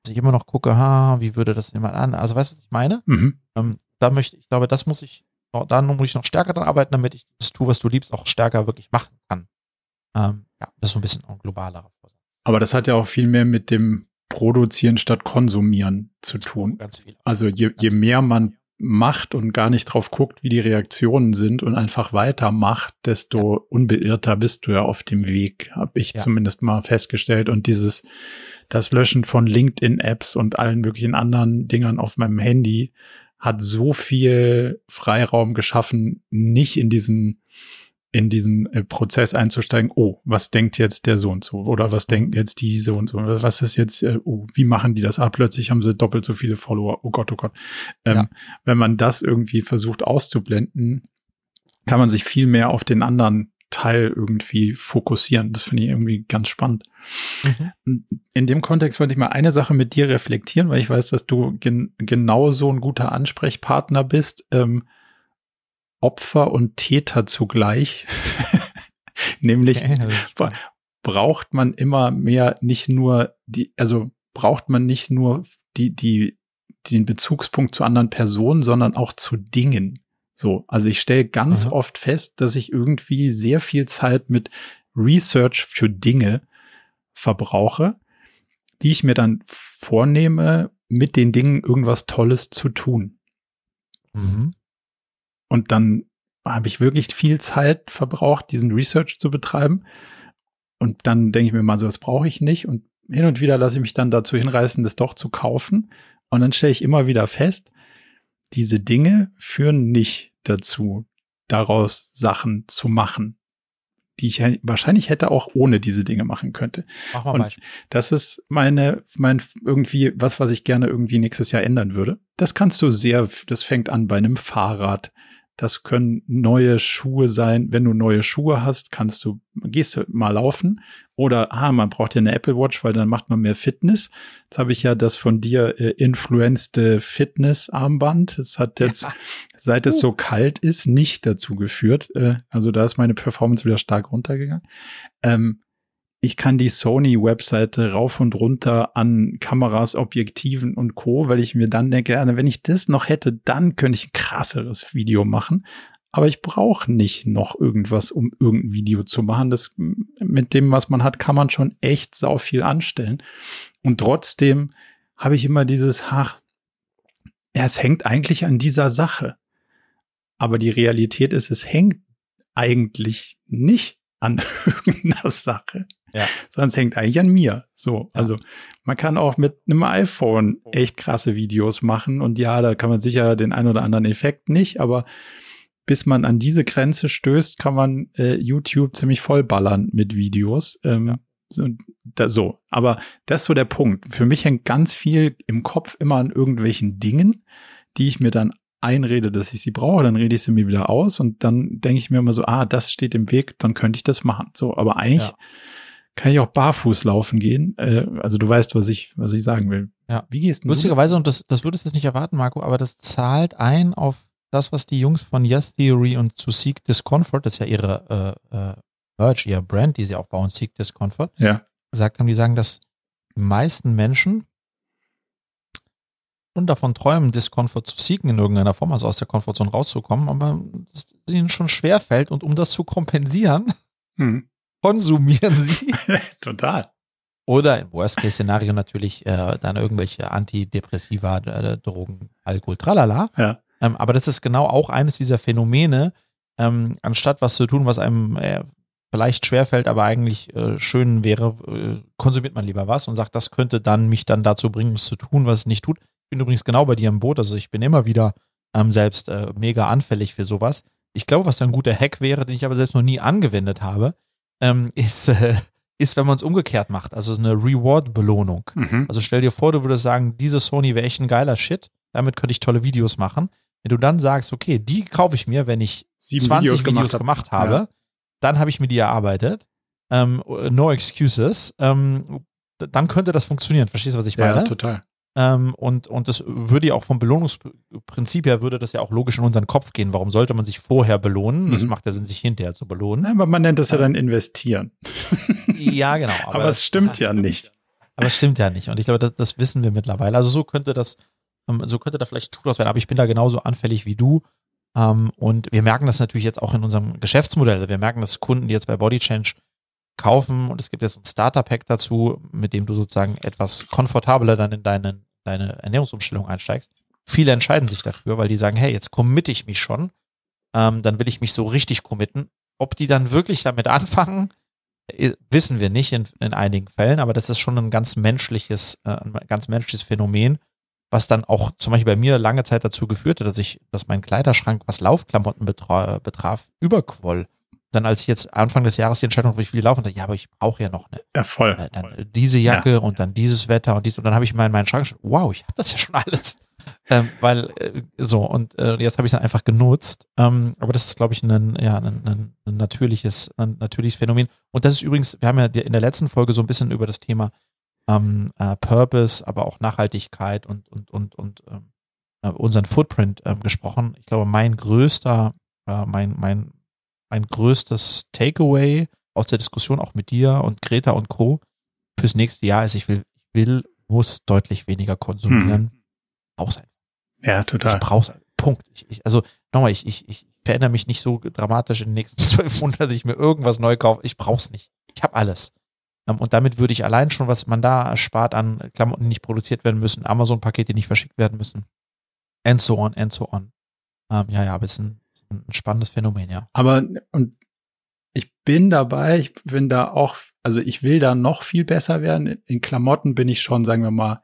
Dass ich immer noch gucke, ha, wie würde das jemand an? Also weißt du, was ich meine? Mhm. Ähm, da möchte ich, glaube, das muss ich, da muss ich noch stärker dran arbeiten, damit ich das tue, was du liebst, auch stärker wirklich machen kann. Ähm, ja, das ist so ein bisschen ein globalerer Vorsatz. Aber das hat ja auch viel mehr mit dem Produzieren statt Konsumieren zu tun. Ganz viel. Also je, je mehr man macht und gar nicht drauf guckt, wie die Reaktionen sind und einfach weitermacht, desto ja. unbeirrter bist du ja auf dem Weg, habe ich ja. zumindest mal festgestellt. Und dieses, das Löschen von LinkedIn-Apps und allen möglichen anderen Dingern auf meinem Handy hat so viel Freiraum geschaffen, nicht in diesen in diesen äh, Prozess einzusteigen, oh, was denkt jetzt der so und so oder was denkt jetzt die so und so, was ist jetzt, äh, oh, wie machen die das? Ah, plötzlich haben sie doppelt so viele Follower, oh Gott, oh Gott. Ähm, ja. Wenn man das irgendwie versucht auszublenden, kann man sich viel mehr auf den anderen Teil irgendwie fokussieren. Das finde ich irgendwie ganz spannend. Mhm. In dem Kontext wollte ich mal eine Sache mit dir reflektieren, weil ich weiß, dass du gen genau so ein guter Ansprechpartner bist. Ähm, Opfer und Täter zugleich. [laughs] Nämlich okay, braucht man immer mehr nicht nur die, also braucht man nicht nur die, die, den Bezugspunkt zu anderen Personen, sondern auch zu Dingen. So, also ich stelle ganz Aha. oft fest, dass ich irgendwie sehr viel Zeit mit Research für Dinge verbrauche, die ich mir dann vornehme, mit den Dingen irgendwas Tolles zu tun. Mhm. Und dann habe ich wirklich viel Zeit verbraucht, diesen Research zu betreiben. Und dann denke ich mir mal so, das brauche ich nicht. Und hin und wieder lasse ich mich dann dazu hinreißen, das doch zu kaufen. Und dann stelle ich immer wieder fest, diese Dinge führen nicht dazu, daraus Sachen zu machen, die ich wahrscheinlich hätte auch ohne diese Dinge machen könnte. Mach mal und Beispiel. das ist meine, mein irgendwie was, was ich gerne irgendwie nächstes Jahr ändern würde. Das kannst du sehr, das fängt an bei einem Fahrrad, das können neue Schuhe sein. Wenn du neue Schuhe hast, kannst du, gehst du mal laufen. Oder, ah, man braucht ja eine Apple Watch, weil dann macht man mehr Fitness. Jetzt habe ich ja das von dir äh, influenzte Fitness-Armband. Es hat jetzt, ja. seit es uh. so kalt ist, nicht dazu geführt. Äh, also da ist meine Performance wieder stark runtergegangen. Ähm, ich kann die Sony-Webseite rauf und runter an Kameras, Objektiven und Co., weil ich mir dann denke, wenn ich das noch hätte, dann könnte ich ein krasseres Video machen. Aber ich brauche nicht noch irgendwas, um irgendein Video zu machen. Das, mit dem, was man hat, kann man schon echt sau viel anstellen. Und trotzdem habe ich immer dieses, ach, ja, es hängt eigentlich an dieser Sache. Aber die Realität ist, es hängt eigentlich nicht an [laughs] irgendeiner Sache. Ja. Sonst hängt eigentlich an mir. So, ja. also man kann auch mit einem iPhone echt krasse Videos machen und ja, da kann man sicher den ein oder anderen Effekt nicht, aber bis man an diese Grenze stößt, kann man äh, YouTube ziemlich vollballern mit Videos. Ähm, ja. so, da, so, aber das ist so der Punkt. Für mich hängt ganz viel im Kopf immer an irgendwelchen Dingen, die ich mir dann einrede, dass ich sie brauche, dann rede ich sie mir wieder aus und dann denke ich mir immer so, ah, das steht im Weg, dann könnte ich das machen. So, aber eigentlich ja. kann ich auch barfuß laufen gehen. Äh, also du weißt, was ich, was ich sagen will. Ja. Wie gehst du? Lustigerweise, und das, das würdest du nicht erwarten, Marco, aber das zahlt ein auf das, was die Jungs von Yes Theory und zu Seek Discomfort, das ist ja ihre äh, äh, Merch, ihr Brand, die sie auch bauen, Seek Discomfort, ja. gesagt haben, die sagen, dass die meisten Menschen und davon träumen, Discomfort zu siegen in irgendeiner Form, also aus der Komfortzone rauszukommen, aber es ihnen schon schwer fällt und um das zu kompensieren, [laughs] hm. konsumieren sie. [laughs] Total. Oder im Worst-Case-Szenario natürlich äh, dann irgendwelche Antidepressiva, äh, Drogen, Alkohol, tralala. Ja. Ähm, aber das ist genau auch eines dieser Phänomene, ähm, anstatt was zu tun, was einem äh, vielleicht schwerfällt, aber eigentlich äh, schön wäre, äh, konsumiert man lieber was und sagt, das könnte dann mich dann dazu bringen, es zu tun, was es nicht tut bin übrigens genau bei dir im Boot. Also ich bin immer wieder ähm, selbst äh, mega anfällig für sowas. Ich glaube, was da ein guter Hack wäre, den ich aber selbst noch nie angewendet habe, ähm, [laughs] ist, äh, ist, wenn man es umgekehrt macht. Also eine Reward-Belohnung. Mhm. Also stell dir vor, du würdest sagen, diese Sony wäre echt ein geiler Shit. Damit könnte ich tolle Videos machen. Wenn du dann sagst, okay, die kaufe ich mir, wenn ich Sieben 20 Videos, hab. gemacht habe, Ja. dann habe ich mir die erarbeitet. Ähm, no excuses. Ähm, dann könnte das funktionieren. Verstehst du, was ich Ja, meine? total. Ähm, und, und das würde ja auch vom Belohnungsprinzip her, würde das ja auch logisch in unseren Kopf gehen. Warum sollte man sich vorher belohnen? Das Mhm. macht ja Sinn, sich hinterher zu belohnen. Aber man nennt das ja dann investieren. [laughs] Ja, genau. Aber, es stimmt ja nicht. Aber es stimmt ja nicht. Und ich glaube, das, das wissen wir mittlerweile. Also so könnte das, ähm, so könnte da vielleicht Schuh werden. Aber ich bin da genauso anfällig wie du. Ähm, und wir merken das natürlich jetzt auch in unserem Geschäftsmodell. Wir merken, dass Kunden, die jetzt bei Body Change kaufen, und es gibt jetzt ein Starter-Pack dazu, mit dem du sozusagen etwas komfortabler dann in deine, deine Ernährungsumstellung einsteigst. Viele entscheiden sich dafür, weil die sagen, hey, jetzt committe ich mich schon. Ähm, dann will ich mich so richtig committen. Ob die dann wirklich damit [laughs] anfangen, äh, wissen wir nicht in, in einigen Fällen, aber das ist schon ein ganz menschliches, äh, ein ganz menschliches Phänomen, was dann auch zum Beispiel bei mir lange Zeit dazu geführt hat, dass ich, dass mein Kleiderschrank, was Laufklamotten betra betraf, überquoll. Dann als ich jetzt Anfang des Jahres die Entscheidung, wo ich will laufen, dachte, ja, aber ich brauche ja noch eine. Ja, voll. Äh, dann diese Jacke und dann dieses Wetter und dies und dann habe ich mal in meinen Schrank geschaut, wow, ich habe das ja schon alles. [laughs] Ähm, weil äh, so und äh, jetzt habe ich es dann einfach genutzt. Ähm, aber das ist, glaube ich, ein, ja, ein, ein, natürliches, ein natürliches Phänomen. Und das ist übrigens, wir haben ja in der letzten Folge so ein bisschen über das Thema ähm, äh, Purpose, aber auch Nachhaltigkeit und und und und ähm, äh, unseren Footprint ähm, gesprochen. Ich glaube, mein größter, äh, mein mein mein größtes Takeaway aus der Diskussion auch mit dir und Greta und Co. fürs nächste Jahr ist, ich will, ich will, muss deutlich weniger konsumieren. Brauch's einfach. Ja, Ich total. brauch's einfach. Punkt. Ich, ich, also nochmal, ich, ich, ich verändere mich nicht so dramatisch in den nächsten [laughs] zwölf Monaten, dass ich mir irgendwas neu kaufe. Ich brauch's nicht. Ich habe alles. Ähm, und damit würde ich allein schon, was man da erspart an Klamotten, die nicht produziert werden müssen, Amazon-Pakete, die nicht verschickt werden müssen, and so on, and so on. Ähm, ja, ja, aber es ist ein, ein spannendes Phänomen, ja. Aber und ich bin dabei, ich bin da auch, also ich will da noch viel besser werden. In Klamotten bin ich schon, sagen wir mal,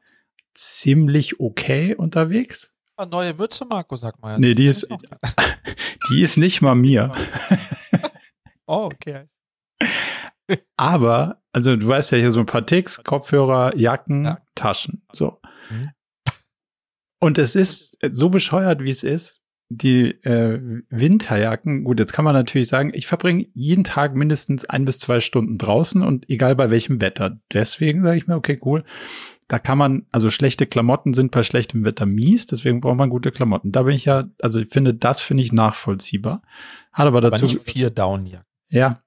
ziemlich okay unterwegs. Neue Mütze, Marco, sag mal. Nee, die ist, [laughs] die ist nicht mal mir. [laughs] Oh, okay. Aber, also du weißt ja hier so ein paar Ticks, Kopfhörer, Jacken, Ja. Taschen, so. Mhm. Und es ist so bescheuert, wie es ist. Die äh, Winterjacken, gut, jetzt kann man natürlich sagen, ich verbringe jeden Tag mindestens ein bis zwei Stunden draußen und egal bei welchem Wetter. Deswegen sage ich mir, okay, cool. Da kann man, also schlechte Klamotten sind bei schlechtem Wetter mies, deswegen braucht man gute Klamotten. Da bin ich ja, also ich finde, das finde ich nachvollziehbar. Hat aber Aber dazu. nicht vier Downjacken. Ja,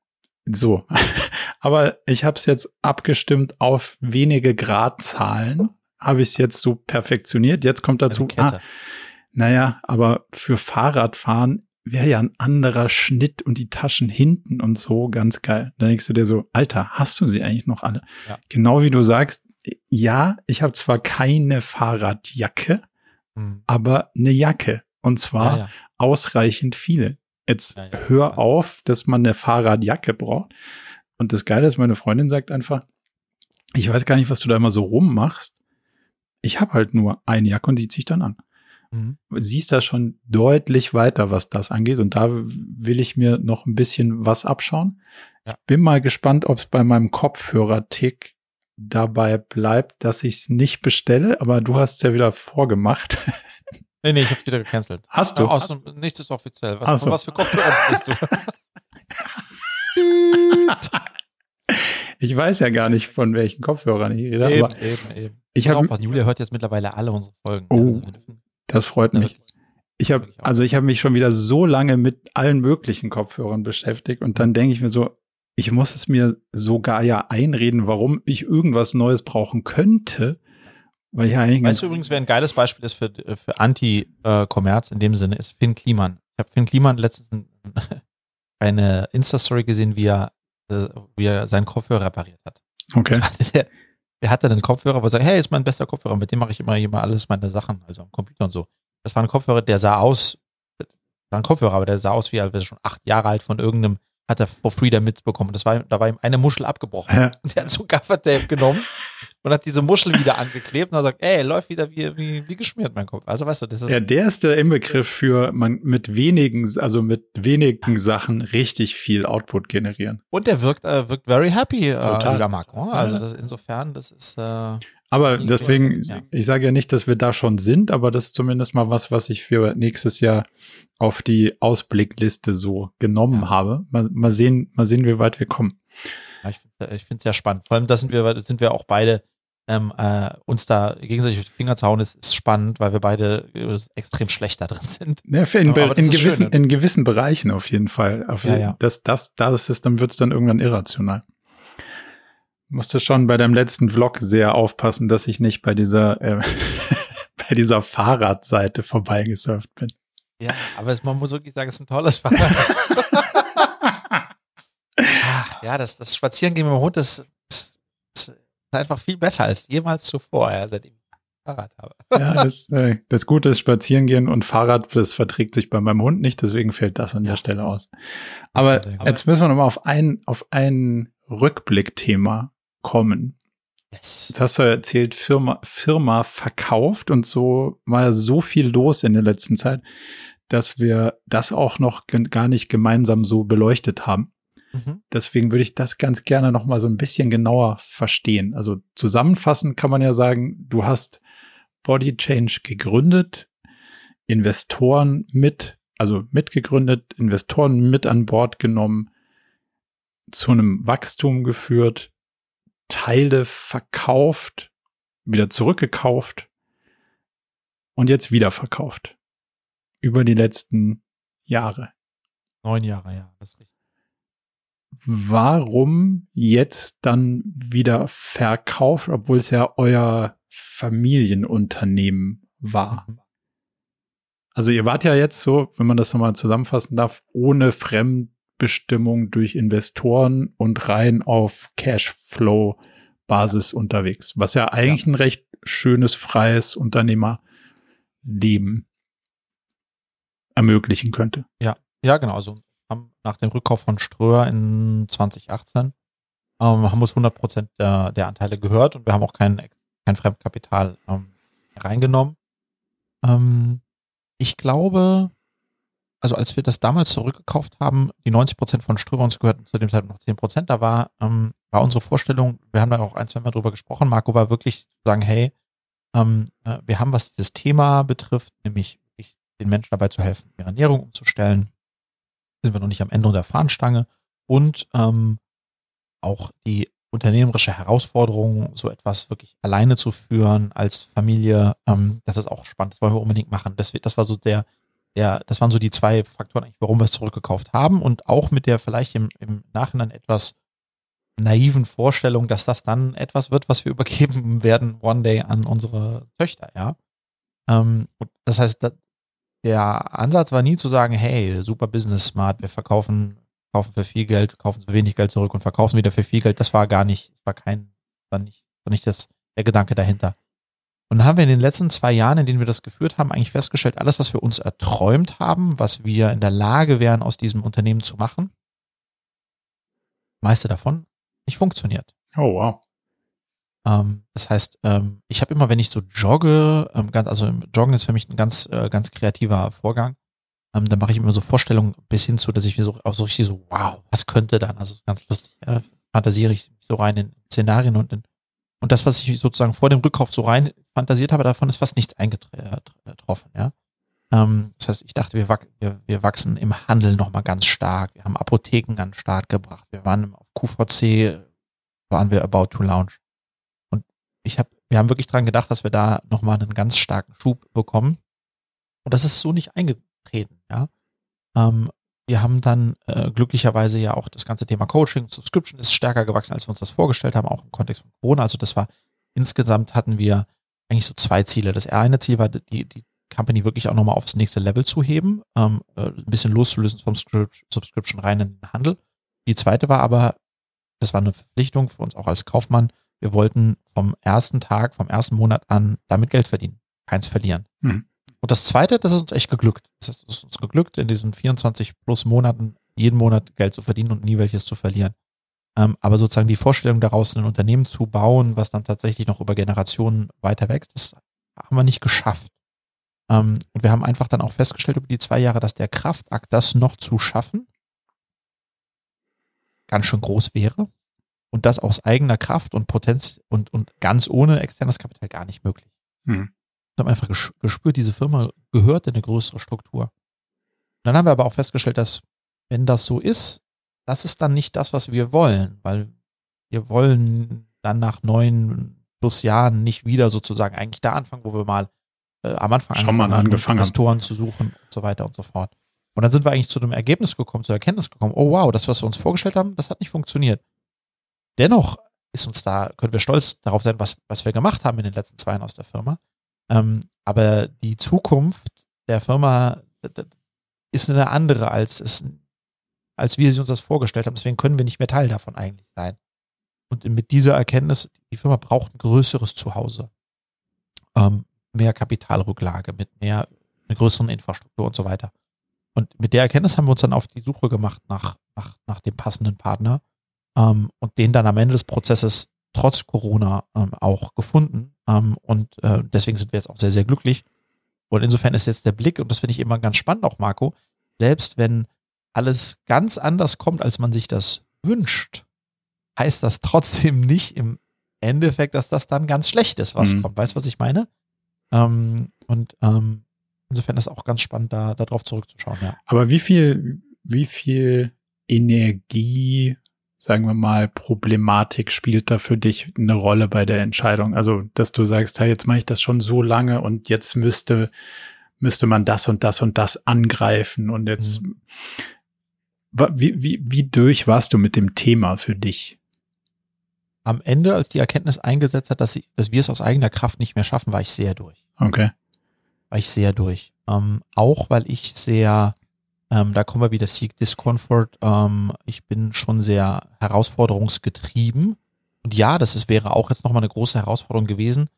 so. [laughs] Aber ich habe es jetzt abgestimmt auf wenige Gradzahlen. Habe ich es jetzt so perfektioniert. Jetzt kommt dazu, Also ah, naja, aber für Fahrradfahren wäre ja ein anderer Schnitt und die Taschen hinten und so ganz geil. Dann denkst du dir so, Alter, hast du sie eigentlich noch alle? Ja. Genau wie du sagst, ja, ich habe zwar keine Fahrradjacke, Hm. aber eine Jacke. Und zwar Ja, ja. ausreichend viele. Jetzt hör auf, dass man eine Fahrradjacke braucht. Und das Geile ist, meine Freundin sagt einfach, ich weiß gar nicht, was du da immer so rummachst. Ich habe halt nur eine Jacke und die ziehe ich dann an. Mhm. Siehst da schon deutlich weiter, was das angeht. Und da will ich mir noch ein bisschen was abschauen. Ja. Ich bin mal gespannt, ob es bei meinem Kopfhörer-Tick dabei bleibt, dass ich es nicht bestelle. Aber du hast es ja wieder vorgemacht. [laughs] Nee, nee, ich habe wieder gecancelt. Hast du? aus, nichts ist offiziell. Was, Ach so. was für Kopfhörer bist du? [laughs] Ich weiß ja gar nicht, von welchen Kopfhörern ich rede, eben, eben, eben. ich habe, Julia hört jetzt mittlerweile alle unsere Folgen. Oh. Also das freut mich. Ich habe, also ich habe mich schon wieder so lange mit allen möglichen Kopfhörern beschäftigt und dann denke ich mir so, ich muss es mir sogar ja einreden, warum ich irgendwas Neues brauchen könnte, weil ich ja eigentlich Weißt du übrigens, wer ein geiles Beispiel ist für, für Anti-Kommerz in dem Sinne, ist Finn Kliman. Ich habe Finn Kliman letztens [laughs] eine Insta-Story gesehen, wie er, äh, wie er seinen Kopfhörer repariert hat. okay, Der, der hatte einen Kopfhörer, wo er sagt, hey, ist mein bester Kopfhörer, mit dem mache ich immer, immer alles meine Sachen, also am Computer und so. Das war ein Kopfhörer, der sah aus, war ein Kopfhörer, aber der sah aus wie, als wäre schon acht Jahre alt von irgendeinem, hat er for free da mitbekommen. Das war, da war ihm eine Muschel abgebrochen. Ja. Und [laughs] der hat so Gaffertape genommen und hat diese Muschel wieder angeklebt und hat gesagt, ey, läuft wieder wie, wie, wie geschmiert, mein Kopf. Also weißt du, das ist. Ja, der ist der Inbegriff für man mit wenigen, also mit wenigen Sachen richtig viel Output generieren. Und der wirkt, äh, wirkt very happy, äh, Total. Marco. Also das insofern, das ist äh, Aber deswegen, ja. ich sage ja nicht, dass wir da schon sind, aber das ist zumindest mal was, was ich für nächstes Jahr auf die Ausblickliste so genommen Ja. habe. Mal, mal sehen, mal sehen, wie weit wir kommen. Ja, ich finde es sehr spannend. Vor allem, da sind wir, sind wir auch beide ähm, äh, uns da gegenseitig auf die Finger zu hauen, ist, ist spannend, weil wir beide äh, extrem schlecht da drin sind. Ja, in, das in, gewissen, schön, ne? in gewissen Bereichen auf jeden Fall. Auf Ja, jeden, ja. Das, das, das ist, dann wird es dann irgendwann irrational. Musste schon bei deinem letzten Vlog sehr aufpassen, dass ich nicht bei dieser, äh, [laughs] bei dieser Fahrradseite vorbeigesurft bin. Ja, aber es, man muss wirklich sagen, es ist ein tolles Fahrrad. Ach, ja, das, das Spazierengehen mit dem Hund, das, das, das ist einfach viel besser als jemals zuvor, ja, seitdem ich Fahrrad habe. Ja, das, äh, das Gute ist Spazierengehen und Fahrrad, das verträgt sich bei meinem Hund nicht, deswegen fällt das an der Stelle aus. Aber gut. jetzt müssen wir nochmal auf ein, auf ein Rückblickthema kommen. Yes. Jetzt hast du ja erzählt, Firma, Firma verkauft und so war so viel los in der letzten Zeit, dass wir das auch noch gar nicht gemeinsam so beleuchtet haben. Mhm. Deswegen würde ich das ganz gerne noch mal so ein bisschen genauer verstehen. Also zusammenfassend kann man ja sagen, du hast Body Change gegründet, Investoren mit, also mitgegründet, Investoren mit an Bord genommen, zu einem Wachstum geführt, Teile verkauft, wieder zurückgekauft und jetzt wieder verkauft. Über die letzten Jahre. Neun Jahre, ja, das ist richtig. warum jetzt dann wieder verkauft, obwohl es ja euer Familienunternehmen war? Mhm. Also ihr wart ja jetzt so, wenn man das nochmal zusammenfassen darf, ohne Fremdbestimmung durch Investoren und rein auf Cashflow-Basis unterwegs, was ja eigentlich ein recht schönes, freies Unternehmerleben ermöglichen könnte. Ja, genau. Also haben nach dem Rückkauf von Ströer in 2018 ähm, haben uns 100 Prozent der, der Anteile gehört und wir haben auch kein, kein Fremdkapital ähm, reingenommen. Ähm, ich glaube, also als wir das damals zurückgekauft haben, die 90 Prozent von Ströer uns gehörten zu dem Zeitpunkt noch 10 Prozent, da war, ähm, war unsere Vorstellung, wir haben da auch ein, zwei Mal drüber gesprochen, Marco war wirklich zu sagen, hey, ähm, äh, wir haben, was dieses Thema betrifft, nämlich den Menschen dabei zu helfen, ihre Ernährung umzustellen, sind wir noch nicht am Ende der Fahnenstange. Und ähm, auch die unternehmerische Herausforderung, so etwas wirklich alleine zu führen als Familie, ähm, das ist auch spannend, das wollen wir unbedingt machen. Das, das war so der, der, das waren so die zwei Faktoren, warum wir es zurückgekauft haben und auch mit der vielleicht im, im Nachhinein etwas naiven Vorstellung, dass das dann etwas wird, was wir [laughs] übergeben werden one day an unsere Töchter, ja. Ähm, das heißt, da, der Ansatz war nie zu sagen, hey, super Business smart, wir verkaufen, kaufen für viel Geld, kaufen für wenig Geld zurück und verkaufen wieder für viel Geld. Das war gar nicht, war kein, war nicht, war nicht das, der Gedanke dahinter. Und dann haben wir in den letzten zwei Jahren, in denen wir das geführt haben, eigentlich festgestellt, alles, was wir uns erträumt haben, was wir in der Lage wären, aus diesem Unternehmen zu machen, meiste davon nicht funktioniert. Oh, wow. Ähm, das heißt, ähm, ich habe immer, wenn ich so jogge, ähm, ganz, also Joggen ist für mich ein ganz, äh, ganz kreativer Vorgang. Ähm, dann mache ich immer so Vorstellungen bis hin zu, dass ich mir so auch so richtig so, wow, was könnte dann? Also ganz lustig, äh, fantasiere ich so rein in Szenarien und in, und das, was ich sozusagen vor dem Rückkauf so rein fantasiert habe, davon ist fast nichts eingetroffen, ja. Ähm, das heißt, ich dachte, wir, wir, wir wachsen im Handel nochmal ganz stark. Wir haben Apotheken an den Start gebracht. Wir waren auf QVC, waren wir about to launch ich habe, wir haben wirklich dran gedacht, dass wir da nochmal einen ganz starken Schub bekommen. Und das ist so nicht eingetreten, ja. Ähm, wir haben dann äh, glücklicherweise ja auch das ganze Thema Coaching, Subscription ist stärker gewachsen, als wir uns das vorgestellt haben, auch im Kontext von Corona. Also das war, insgesamt hatten wir eigentlich so zwei Ziele. Das eine Ziel war, die, die Company wirklich auch nochmal aufs nächste Level zu heben, ähm, äh, ein bisschen loszulösen vom Script, Subscription rein in den Handel. Die zweite war aber, das war eine Verpflichtung für uns auch als Kaufmann, wir wollten vom ersten Tag, vom ersten Monat an damit Geld verdienen, keins verlieren. Mhm. Und das zweite, das ist uns echt geglückt. Das ist uns geglückt, in diesen 24 plus Monaten jeden Monat Geld zu verdienen und nie welches zu verlieren. Ähm, aber sozusagen die Vorstellung daraus, ein Unternehmen zu bauen, was dann tatsächlich noch über Generationen weiter wächst, das haben wir nicht geschafft. Ähm, und wir haben einfach dann auch festgestellt über die zwei Jahre, dass der Kraftakt, das noch zu schaffen, ganz schön groß wäre. Und das aus eigener Kraft und Potenz und, und ganz ohne externes Kapital gar nicht möglich. Mhm. Wir haben einfach gespürt, diese Firma gehört in eine größere Struktur. Und dann haben wir aber auch festgestellt, dass wenn das so ist, das ist dann nicht das, was wir wollen, weil wir wollen dann nach neun plus Jahren nicht wieder sozusagen eigentlich da anfangen, wo wir mal äh, am Anfang Schon angefangen, haben, angefangen Investoren zu suchen und so weiter und so fort. Und dann sind wir eigentlich zu einem Ergebnis gekommen, zur Erkenntnis gekommen, oh wow, das, was wir uns vorgestellt haben, das hat nicht funktioniert. Dennoch ist uns da, können wir stolz darauf sein, was, was wir gemacht haben in den letzten zwei Jahren aus der Firma. Ähm, aber die Zukunft der Firma ist eine andere, als es, als wir sie uns das vorgestellt haben. Deswegen können wir nicht mehr Teil davon eigentlich sein. Und mit dieser Erkenntnis, die Firma braucht ein größeres Zuhause. Ähm, mehr Kapitalrücklage, mit mehr, einer größeren Infrastruktur und so weiter. Und mit der Erkenntnis haben wir uns dann auf die Suche gemacht nach, nach, nach dem passenden Partner ähm, und den dann am Ende des Prozesses trotz Corona ähm, auch gefunden. Ähm, und äh, deswegen sind wir jetzt auch sehr, sehr glücklich. Und insofern ist jetzt der Blick, und das finde ich immer ganz spannend auch, Marco, selbst wenn alles ganz anders kommt, als man sich das wünscht, heißt das trotzdem [laughs] nicht im Endeffekt, dass das dann ganz schlecht ist, was mhm. kommt. Weißt du, was ich meine? Ähm, und ähm, insofern ist es auch ganz spannend, da darauf zurückzuschauen, ja. Aber wie viel, wie viel Energie, sagen wir mal, Problematik spielt da für dich eine Rolle bei der Entscheidung? Also, dass du sagst, hey, jetzt mache ich das schon so lange und jetzt müsste, müsste man das und das und das angreifen und jetzt, mhm. wie, wie, wie durch warst du mit dem Thema für dich? Am Ende, als die Erkenntnis eingesetzt hat, dass, sie, dass wir es aus eigener Kraft nicht mehr schaffen, war ich sehr durch. Okay. War ich sehr durch. Ähm, auch weil ich sehr, ähm, da kommen wir wieder Seek Discomfort, ähm, ich bin schon sehr herausforderungsgetrieben. Und ja, das ist, wäre auch jetzt nochmal eine große Herausforderung gewesen,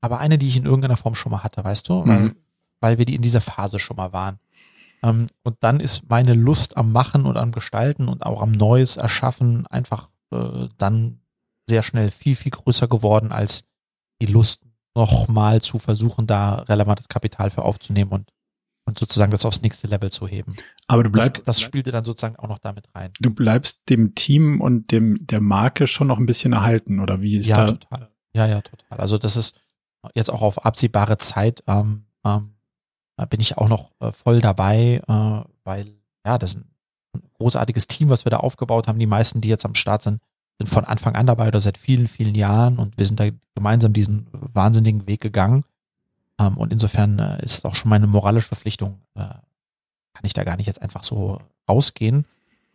aber eine, die ich in irgendeiner Form schon mal hatte, weißt du? Mhm. Weil, weil wir die in dieser Phase schon mal waren. Ähm, und dann ist meine Lust am Machen und am Gestalten und auch am Neues erschaffen einfach äh, dann sehr schnell viel, viel größer geworden als die Lust nochmal zu versuchen, da relevantes Kapital für aufzunehmen und, und sozusagen das aufs nächste Level zu heben. Aber du bleibst. Das, das spielte dann sozusagen auch noch damit rein. Du bleibst dem Team und dem, der Marke schon noch ein bisschen erhalten, oder wie ist ja, da? total. Ja, ja, total. Also das ist jetzt auch auf absehbare Zeit, ähm, ähm, bin ich auch noch äh, voll dabei, äh, weil, ja, das ist ein großartiges Team, was wir da aufgebaut haben. Die meisten, die jetzt am Start sind, sind von Anfang an dabei oder seit vielen, vielen Jahren und wir sind da gemeinsam diesen wahnsinnigen Weg gegangen. Ähm, und insofern äh, ist es auch schon meine moralische Verpflichtung, äh, kann ich da gar nicht jetzt einfach so rausgehen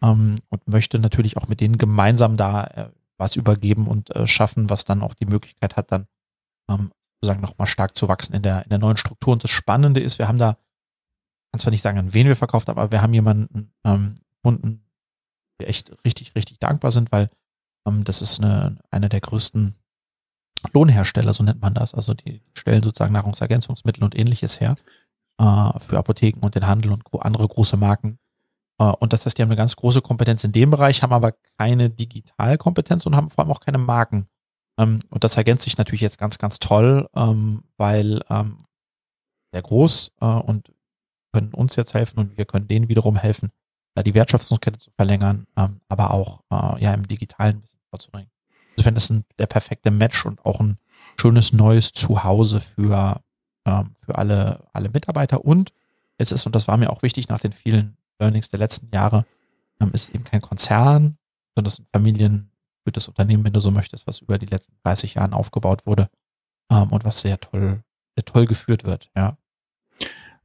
ähm, und möchte natürlich auch mit denen gemeinsam da äh, was übergeben und äh, schaffen, was dann auch die Möglichkeit hat, dann ähm, sozusagen nochmal stark zu wachsen in der, in der neuen Struktur. Und das Spannende ist, wir haben da, kann zwar nicht sagen, an wen wir verkauft haben, aber wir haben jemanden ähm, gefunden, wir echt richtig, richtig dankbar sind, weil ähm, das ist eine, eine der größten Lohnhersteller, so nennt man das. Also die stellen sozusagen Nahrungsergänzungsmittel und ähnliches her äh, für Apotheken und den Handel und andere große Marken. Äh, und das heißt, die haben eine ganz große Kompetenz in dem Bereich, haben aber keine Digitalkompetenz und haben vor allem auch keine Marken. Ähm, und das ergänzt sich natürlich jetzt ganz, ganz toll, ähm, weil ähm, sehr groß äh, und können uns jetzt helfen und wir können denen wiederum helfen, da die Wertschöpfungskette zu verlängern, ähm, aber auch äh, ja im Digitalen ein bisschen vorzubringen. Insofern ist ein, der perfekte Match und auch ein schönes neues Zuhause für, ähm, für alle, alle Mitarbeiter. Und es ist, und das war mir auch wichtig nach den vielen Learnings der letzten Jahre, ähm, ist eben kein Konzern, sondern es ist ein familiengeführtes Unternehmen, wenn du so möchtest, was über die letzten 30 Jahre aufgebaut wurde ähm, und was sehr toll, sehr toll geführt wird, ja.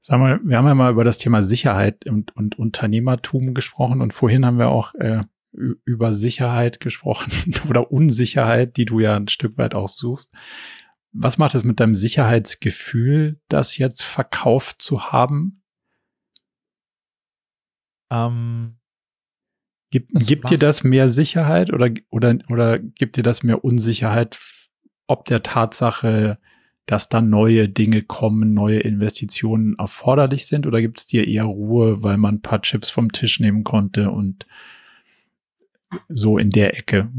Sag mal, wir haben ja mal über das Thema Sicherheit und, und Unternehmertum gesprochen und vorhin haben wir auch äh, über Sicherheit gesprochen [laughs] oder Unsicherheit, die du ja ein Stück weit auch suchst. Was macht es mit deinem Sicherheitsgefühl, das jetzt verkauft zu haben? Ähm, Gib, gibt dir das mehr Sicherheit oder, oder, oder gibt dir das mehr Unsicherheit ob der Tatsache, dass da neue Dinge kommen, neue Investitionen erforderlich sind? Oder gibt es dir eher Ruhe, weil man ein paar Chips vom Tisch nehmen konnte und so in der Ecke?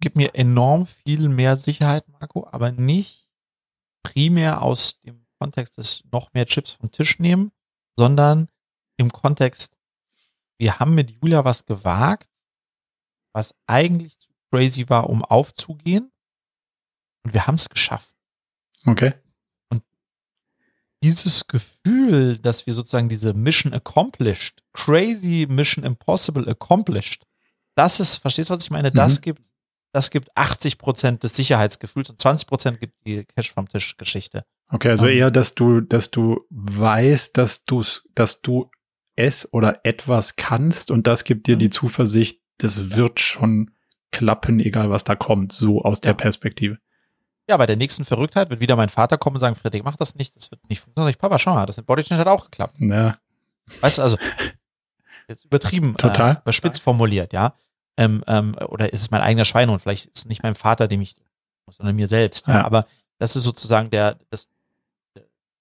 Gibt mir enorm viel mehr Sicherheit, Marco, aber nicht primär aus dem Kontext des noch mehr Chips vom Tisch nehmen, sondern im Kontext, wir haben mit Julia was gewagt, was eigentlich zu crazy war, um aufzugehen. Und wir haben es geschafft. Okay. Und dieses Gefühl, dass wir sozusagen diese Mission accomplished, crazy Mission impossible accomplished, das ist, verstehst du, was ich meine? Das mhm. gibt, das gibt 80 Prozent des Sicherheitsgefühls und 20 Prozent gibt die Cash vom Tisch Geschichte. Okay, also um, ähm. eher, dass du, dass du weißt, dass du dass du es oder etwas kannst und das gibt dir mhm. die Zuversicht, das wird schon klappen, egal was da kommt, so aus der Perspektive. Ja, bei der nächsten Verrücktheit wird wieder mein Vater kommen und sagen, Friedrich, mach das nicht, das wird nicht funktionieren. Ich, Papa, schau mal, das mit Bodychange hat auch geklappt. Ja. Weißt du, also, [laughs] jetzt übertrieben, Total. Äh, überspitzt formuliert, ja. Ähm, ähm, oder ist es mein eigener Schweinehund? Vielleicht ist es nicht mein Vater, dem ich, sondern mir selbst. Ja. ja. Aber das ist sozusagen der, das,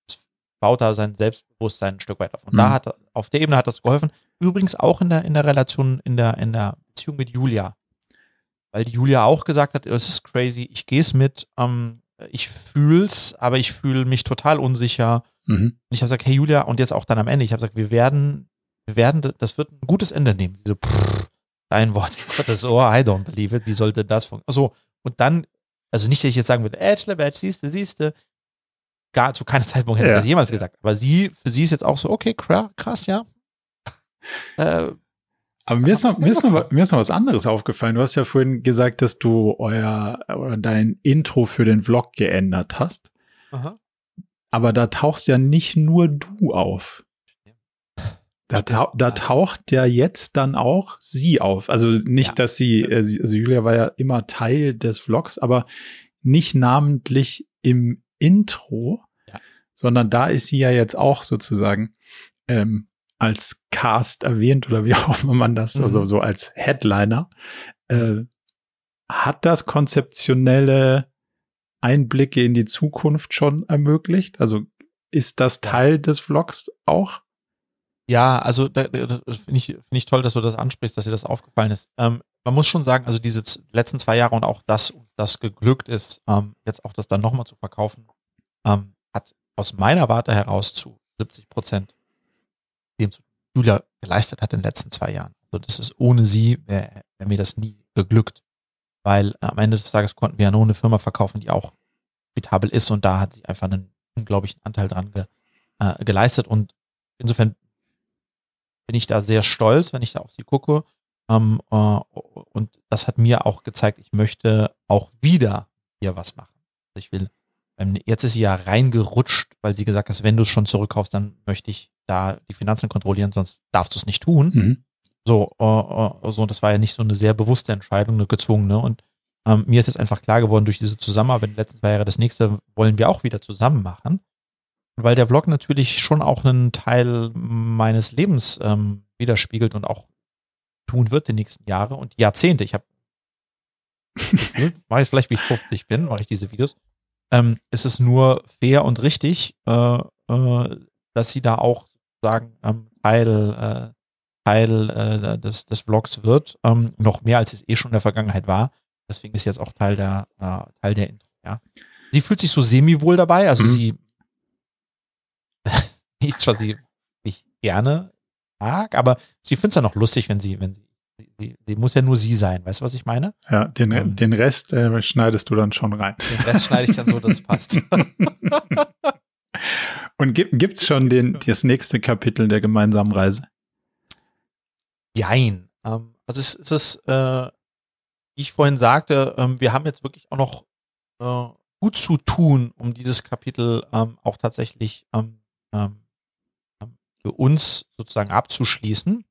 das baut da sein Selbstbewusstsein ein Stück weit auf. Und mhm. da hat, auf der Ebene hat das geholfen. Übrigens auch in der, in der Relation, in der, in der Beziehung mit Julia weil die Julia auch gesagt hat, es ist crazy, ich gehe es mit, ähm, ich fühl's, aber ich fühle mich total unsicher. Mhm. Und ich habe gesagt, hey Julia, und jetzt auch dann am Ende, ich habe gesagt, wir werden, wir werden, das wird ein gutes Ende nehmen. Diese pff, dein Wort, [laughs] das oh, I don't believe it, wie sollte das funktionieren? So, und dann, also nicht, dass ich jetzt sagen würde, Edge, Badge, siehste, siehste, gar zu keinem Zeitpunkt hätte ja. ich das jemals gesagt. Aber sie, für sie ist jetzt auch so, okay, krass, ja. [laughs] äh, aber mir ist, noch, mir, ist noch, mir ist noch was anderes aufgefallen. Du hast ja vorhin gesagt, dass du euer oder dein Intro für den Vlog geändert hast. Aha. Aber da tauchst ja nicht nur du auf. Da, tauch, da taucht ja jetzt dann auch sie auf. Also nicht, ja. dass sie, äh, also Julia war ja immer Teil des Vlogs, aber nicht namentlich im Intro, ja. sondern da ist sie ja jetzt auch sozusagen ähm, als Cast erwähnt oder wie [laughs] auch immer man das, mhm. also so als Headliner. Äh, hat das konzeptionelle Einblicke in die Zukunft schon ermöglicht? Also ist das Teil des Vlogs auch? Ja, also da, da finde ich, find ich toll, dass du das ansprichst, dass dir das aufgefallen ist. Ähm, man muss schon sagen, also diese letzten zwei Jahre und auch dass uns das geglückt ist, ähm, jetzt auch das dann nochmal zu verkaufen, ähm, hat aus meiner Warte heraus zu 70 Prozent dem Julia geleistet hat in den letzten zwei Jahren. Also das ist ohne sie, wäre wär mir das nie geglückt. Weil am Ende des Tages konnten wir ja nur eine Firma verkaufen, die auch profitabel ist und da hat sie einfach einen unglaublichen Anteil dran ge, äh, geleistet und insofern bin ich da sehr stolz, wenn ich da auf sie gucke. Ähm, äh, und das hat mir auch gezeigt, ich möchte auch wieder hier was machen. Also ich will, jetzt ist sie ja reingerutscht, weil sie gesagt hat, wenn du es schon zurückkaufst, dann möchte ich da die Finanzen kontrollieren, sonst darfst du es nicht tun. Mhm. So, uh, uh, so, das war ja nicht so eine sehr bewusste Entscheidung, eine gezwungene. Und ähm, mir ist jetzt einfach klar geworden, durch diese Zusammenarbeit in den letzten zwei Jahren, das nächste wollen wir auch wieder zusammen machen. Weil der Vlog natürlich schon auch einen Teil meines Lebens ähm, widerspiegelt und auch tun wird die nächsten Jahre und Jahrzehnte. Ich habe mache ich vielleicht, wie ich 50 bin, mache ich diese Videos. Ähm, ist es nur fair und richtig, äh, äh, dass sie da auch sagen, ähm, Teil, äh, Teil äh, des, des Vlogs wird, ähm, noch mehr als es eh schon in der Vergangenheit war. Deswegen ist jetzt auch Teil der, äh, Teil der Intro, ja. Sie fühlt sich so semi-wohl dabei, also mhm. sie nicht, was sie nicht gerne mag, aber sie findet es ja noch lustig, wenn sie, wenn sie, sie, sie, muss ja nur sie sein, weißt du, was ich meine? Ja, den, ähm, den Rest äh, schneidest du dann schon rein. Den Rest schneide ich dann so, dass es passt. [laughs] Und gibt es schon den, das nächste Kapitel der gemeinsamen Reise? Jein. Ähm, also es, es ist, äh, wie ich vorhin sagte, ähm, wir haben jetzt wirklich auch noch äh, gut zu tun, um dieses Kapitel ähm, auch tatsächlich ähm, ähm für uns sozusagen abzuschließen.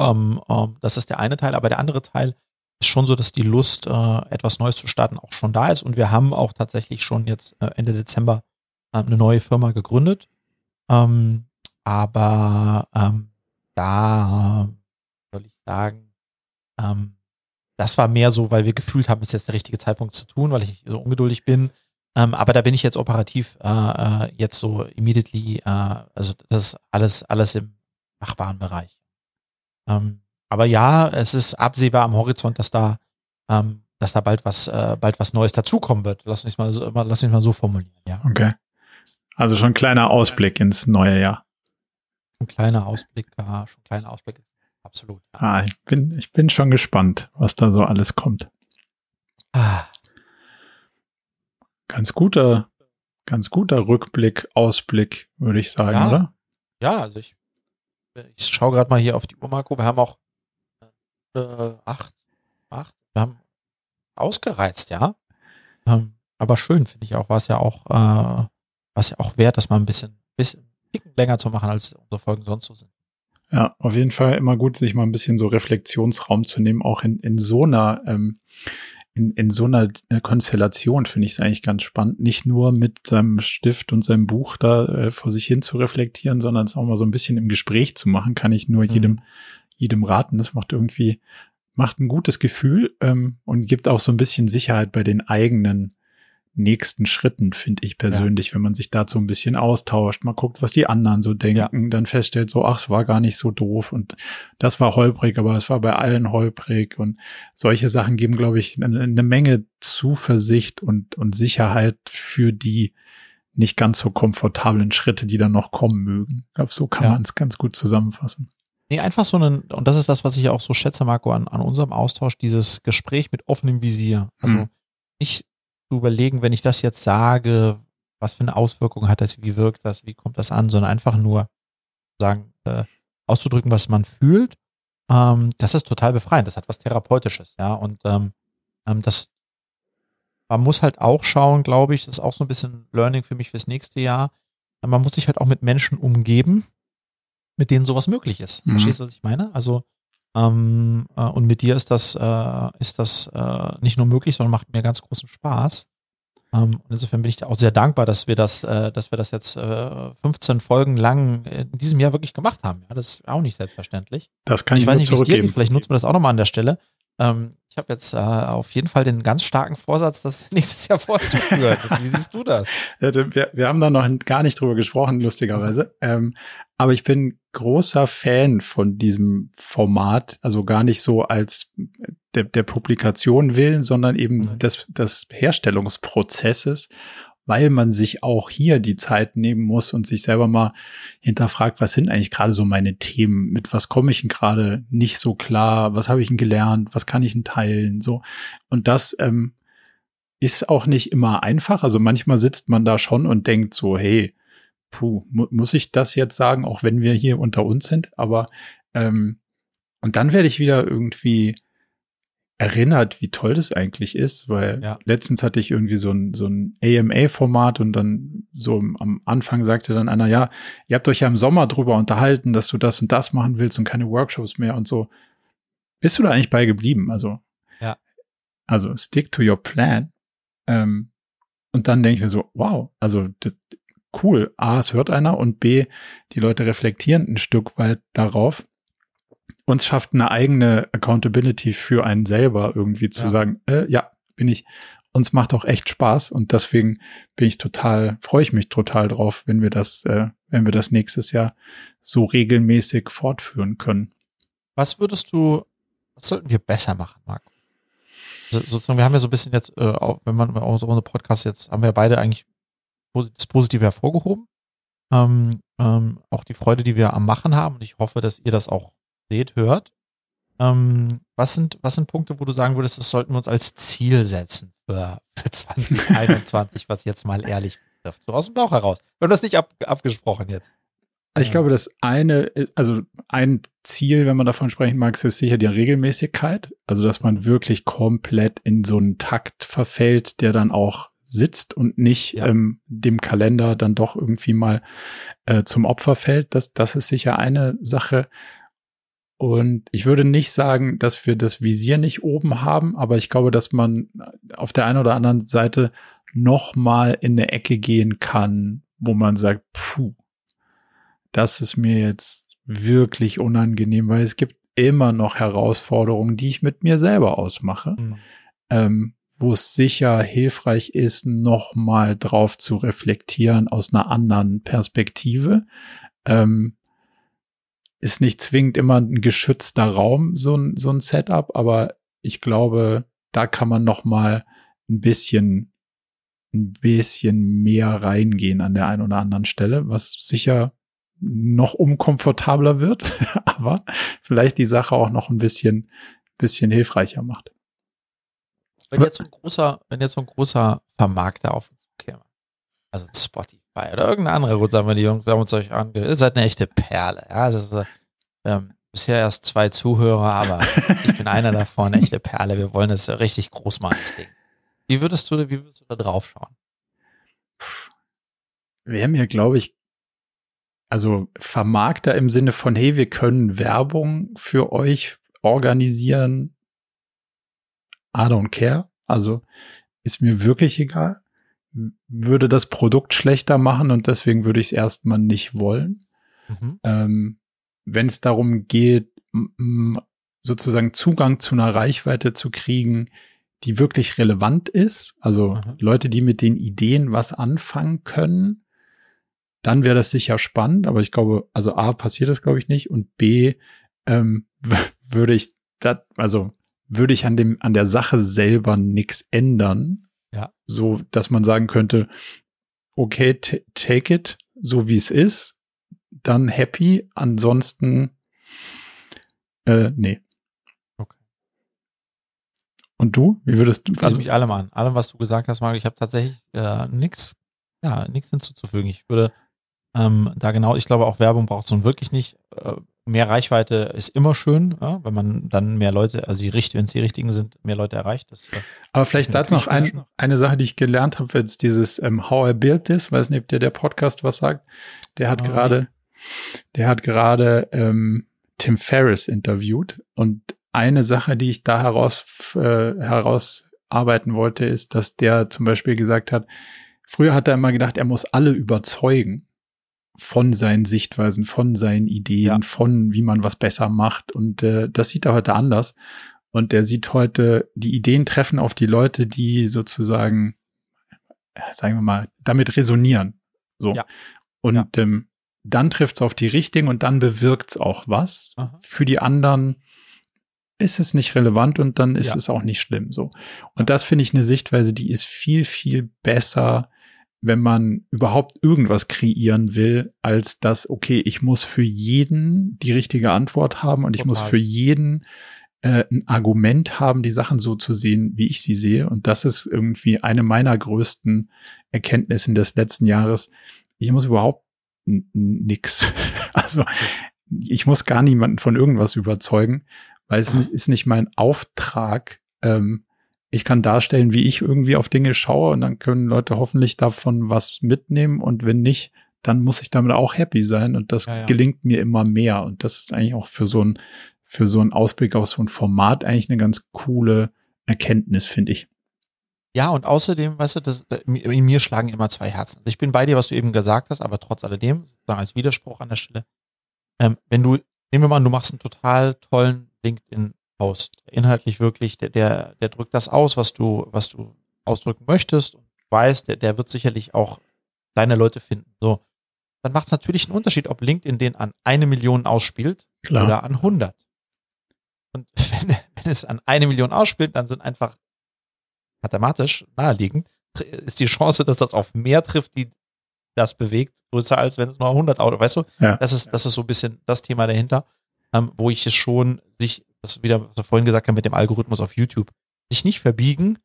Ähm, ähm, das ist der eine Teil, aber der andere Teil ist schon so, dass die Lust, äh, etwas Neues zu starten, auch schon da ist. Und wir haben auch tatsächlich schon jetzt äh, Ende Dezember eine neue Firma gegründet. Ähm, aber ähm, da soll ich sagen, ähm, das war mehr so, weil wir gefühlt haben, es ist jetzt der richtige Zeitpunkt zu tun, weil ich so ungeduldig bin. Ähm, aber da bin ich jetzt operativ äh, äh, jetzt so immediately, äh, also das ist alles, alles im machbaren Bereich. Ähm, aber ja, es ist absehbar am Horizont, dass da, ähm, dass da bald was, äh, bald was Neues dazukommen wird. Lass mich mal so, lass mich mal so formulieren, ja. Okay. Also schon ein kleiner Ausblick ins neue Jahr. Ein kleiner Ausblick, ja, schon ein kleiner Ausblick. Absolut. Ja. Ah, ich bin, ich bin schon gespannt, was da so alles kommt. Ah, Ganz guter, ganz guter Rückblick, Ausblick, würde ich sagen, Ja. oder? ja, also ich, ich schaue gerade mal hier auf die Uhr, Marco. Wir haben auch äh, acht, acht, wir haben ausgereizt, ja. Ähm, aber schön, finde ich auch, war es ja auch, äh, war es ja auch wert, das mal ein bisschen, bisschen Ticken länger zu machen, als unsere Folgen sonst so sind. Ja, auf jeden Fall immer gut, sich mal ein bisschen so Reflexionsraum zu nehmen, auch in, in so einer, ähm, in, in so einer äh, Konstellation finde ich es eigentlich ganz spannend, nicht nur mit seinem Stift und seinem Buch da äh, vor sich hin zu reflektieren, sondern es auch mal so ein bisschen im Gespräch zu machen, kann ich nur Mhm. jedem, jedem raten. Das macht irgendwie, macht ein gutes Gefühl ähm, und gibt auch so ein bisschen Sicherheit bei den eigenen nächsten Schritten, finde ich persönlich, wenn man sich dazu ein bisschen austauscht, mal guckt, was die anderen so denken, dann feststellt so, ach, es war gar nicht so doof und das war holprig, aber es war bei allen holprig und solche Sachen geben, glaube ich, eine, eine Menge Zuversicht und, und Sicherheit für die nicht ganz so komfortablen Schritte, die dann noch kommen mögen. Ich glaube, so kann Ja. man es ganz gut zusammenfassen. Nee, einfach so einen, und das ist das, was ich auch so schätze, Marco, an, an unserem Austausch, dieses Gespräch mit offenem Visier. Also Mhm. nicht zu überlegen, wenn ich das jetzt sage, was für eine Auswirkung hat das, wie wirkt das, wie kommt das an, sondern einfach nur sagen, äh, auszudrücken, was man fühlt. Ähm, das ist total befreiend. Das hat was Therapeutisches, ja. Und ähm, ähm, das man muss halt auch schauen, glaube ich, das ist auch so ein bisschen Learning für mich fürs nächste Jahr. Man muss sich halt auch mit Menschen umgeben, mit denen sowas möglich ist. Mhm. Verstehst du, was ich meine? Also, ähm, äh, und mit dir ist das, äh, ist das äh, nicht nur möglich, sondern macht mir ganz großen Spaß. Ähm, insofern bin ich dir auch sehr dankbar, dass wir das, äh, dass wir das jetzt äh, 15 Folgen lang in diesem Jahr wirklich gemacht haben. Ja, das ist auch nicht selbstverständlich. Das kann ich, Ich weiß nicht, wie es dir geht. Vielleicht nutzen wir das auch nochmal an der Stelle. Ähm, ich habe jetzt äh, auf jeden Fall den ganz starken Vorsatz, das [laughs] nächstes Jahr fortzuführen. Wie siehst du das? Da- Wir, wir haben da noch gar nicht drüber gesprochen, lustigerweise. Ähm, aber ich bin großer Fan von diesem Format, also gar nicht so als der, der Publikation willen, sondern eben Mhm. des, des Herstellungsprozesses, weil man sich auch hier die Zeit nehmen muss und sich selber mal hinterfragt, was sind eigentlich gerade so meine Themen, mit was komme ich denn gerade nicht so klar, was habe ich denn gelernt, was kann ich denn teilen, so. Und das ähm, ist auch nicht immer einfach. Also manchmal sitzt man da schon und denkt so, hey, puh, mu muss ich das jetzt sagen, auch wenn wir hier unter uns sind? Aber ähm, und dann werde ich wieder irgendwie erinnert, wie toll das eigentlich ist, weil Ja. letztens hatte ich irgendwie so ein, so ein AMA-Format und dann so am Anfang sagte dann einer, ja, ihr habt euch ja im Sommer drüber unterhalten, dass du das und das machen willst und keine Workshops mehr und so. Bist du da eigentlich bei geblieben? Also, Ja. also stick to your plan. Ähm, und dann denke ich mir so, wow, also das, cool. A, es hört einer und B, die Leute reflektieren ein Stück weit darauf. Und es schafft eine eigene Accountability für einen selber irgendwie zu Ja. sagen, äh, ja, bin ich. Uns macht auch echt Spaß und deswegen bin ich total, freue ich mich total drauf, wenn wir das, äh, wenn wir das nächstes Jahr so regelmäßig fortführen können. Was würdest du, was sollten wir besser machen, Marco? Also, sozusagen, wir haben ja so ein bisschen jetzt, äh, auch, wenn man auch so unsere Podcast jetzt, haben wir beide eigentlich das Positive hervorgehoben. Ähm, ähm, auch die Freude, die wir am Machen haben. Und ich hoffe, dass ihr das auch seht, hört. Ähm, was sind, was sind Punkte, wo du sagen würdest, das sollten wir uns als Ziel setzen für, für 2021, was jetzt mal ehrlich betrifft? So aus dem Bauch heraus. Wir haben das nicht ab, abgesprochen jetzt. Ich Ja. glaube, das eine, also ein Ziel, wenn man davon sprechen mag, ist sicher die Regelmäßigkeit. Also, dass man wirklich komplett in so einen Takt verfällt, der dann auch sitzt und nicht Ja. ähm, dem Kalender dann doch irgendwie mal äh, zum Opfer fällt. Das, das ist sicher eine Sache. Und ich würde nicht sagen, dass wir das Visier nicht oben haben, aber ich glaube, dass man auf der einen oder anderen Seite noch mal in eine Ecke gehen kann, wo man sagt, puh, das ist mir jetzt wirklich unangenehm, weil es gibt immer noch Herausforderungen, die ich mit mir selber ausmache, Mhm. ähm, wo es sicher hilfreich ist, nochmal drauf zu reflektieren aus einer anderen Perspektive. Ähm, ist nicht zwingend immer ein geschützter Raum, so ein, so ein Setup, aber ich glaube, da kann man nochmal ein bisschen, ein bisschen mehr reingehen an der einen oder anderen Stelle, was sicher noch unkomfortabler wird, [laughs] aber vielleicht die Sache auch noch ein bisschen, bisschen hilfreicher macht. Wenn jetzt so ein großer, wenn jetzt so ein großer Vermarkter auf uns käme, also Spotify oder irgendeine andere, wir die Jungs, wir haben uns euch ange, ihr seid eine echte Perle, ja, das ist, ähm, bisher erst zwei Zuhörer, aber [laughs] ich bin einer davon, echte Perle, wir wollen das richtig groß machen, das Ding. Wie würdest du, wie würdest du da drauf schauen? Wäre mir, glaube ich, also Vermarkter im Sinne von, hey, wir können Werbung für euch organisieren. I don't care. Also ist mir wirklich egal. Würde das Produkt schlechter machen und deswegen würde ich es erstmal nicht wollen. Mhm. Ähm, Wenn es darum geht, sozusagen Zugang zu einer Reichweite zu kriegen, die wirklich relevant ist, also mhm. Leute, die mit den Ideen was anfangen können, dann wäre das sicher spannend, aber ich glaube, also A passiert das, glaube ich, nicht und B ähm, würde ich das, also würde ich an dem, an der Sache selber nichts ändern. Ja. So, dass man sagen könnte, okay, take it, so wie es ist, dann happy, ansonsten, äh, nee. Okay. Und du? Wie würdest du? Also mich allem an. Allem, was du gesagt hast, Marc, ich habe tatsächlich äh, nichts, ja, nichts hinzuzufügen. Ich würde ähm, da genau, ich glaube, auch Werbung braucht es nun wirklich nicht. Äh, mehr Reichweite ist immer schön, ja, wenn man dann mehr Leute, also die wenn es die richtigen sind, mehr Leute erreicht. Das, äh, Aber vielleicht dazu noch ein, eine Sache, die ich gelernt habe, jetzt dieses ähm, How I Built This, weiß nicht, ob dir der Podcast was sagt. Der hat oh, gerade, der hat gerade ähm, Tim Ferriss interviewt und eine Sache, die ich da heraus äh, herausarbeiten wollte, ist, dass der zum Beispiel gesagt hat, früher hat er immer gedacht, er muss alle überzeugen von seinen Sichtweisen, von seinen Ideen, ja. von wie man was besser macht. Und äh, das sieht er heute anders. Und er sieht heute, die Ideen treffen auf die Leute, die sozusagen, äh, sagen wir mal, damit resonieren. So. Ja. Und ja. Ähm, dann trifft es auf die richtigen und dann bewirkt es auch was. Aha. Für die anderen ist es nicht relevant und dann ist ja. es auch nicht schlimm. So. Und das finde ich eine Sichtweise, die ist viel, viel besser wenn man überhaupt irgendwas kreieren will, als dass, okay, ich muss für jeden die richtige Antwort haben und ich muss für jeden äh, ein Argument haben, die Sachen so zu sehen, wie ich sie sehe. Und das ist irgendwie eine meiner größten Erkenntnisse des letzten Jahres. Ich muss überhaupt nix. [laughs] Also ich muss gar niemanden von irgendwas überzeugen, weil es [laughs] ist nicht mein Auftrag, ähm, ich kann darstellen, wie ich irgendwie auf Dinge schaue und dann können Leute hoffentlich davon was mitnehmen und wenn nicht, dann muss ich damit auch happy sein und das ja, ja. gelingt mir immer mehr und das ist eigentlich auch für so ein für so einen Ausblick auf so ein Format eigentlich eine ganz coole Erkenntnis, finde ich. Ja, und außerdem, weißt du, das, in mir schlagen immer zwei Herzen. Also ich bin bei dir, was du eben gesagt hast, aber trotz alledem, sozusagen als Widerspruch an der Stelle, ähm, wenn du, nehmen wir mal an, du machst einen total tollen LinkedIn Post. Inhaltlich wirklich, der, der, der drückt das aus, was du, was du ausdrücken möchtest und weißt, der, der wird sicherlich auch deine Leute finden. So, dann macht es natürlich einen Unterschied, ob LinkedIn den an eine Million ausspielt Klar. oder an 100. Und [laughs] wenn, wenn es an eine Million ausspielt, dann sind einfach mathematisch naheliegend, ist die Chance, dass das auf mehr trifft, die das bewegt, größer als wenn es nur 100 Auto, weißt du? Ja. Das ist, das ist so ein bisschen das Thema dahinter, ähm, wo ich es schon sich das wieder, was wir vorhin gesagt haben mit dem Algorithmus auf YouTube, sich nicht verbiegen,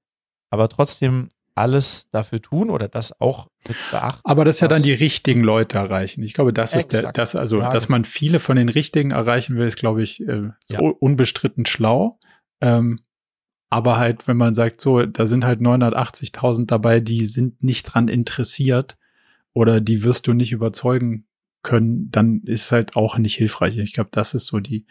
aber trotzdem alles dafür tun oder das auch mit beachten. Aber das ja dann die richtigen Leute erreichen. Ich glaube, das ist der, das, also, ja, dass man viele von den richtigen erreichen will, ist, glaube ich, äh, ja. unbestritten schlau. Ähm, aber halt, wenn man sagt, so, da sind halt 980.000 dabei, die sind nicht dran interessiert oder die wirst du nicht überzeugen können, dann ist halt auch nicht hilfreich. Ich glaube, das ist so die,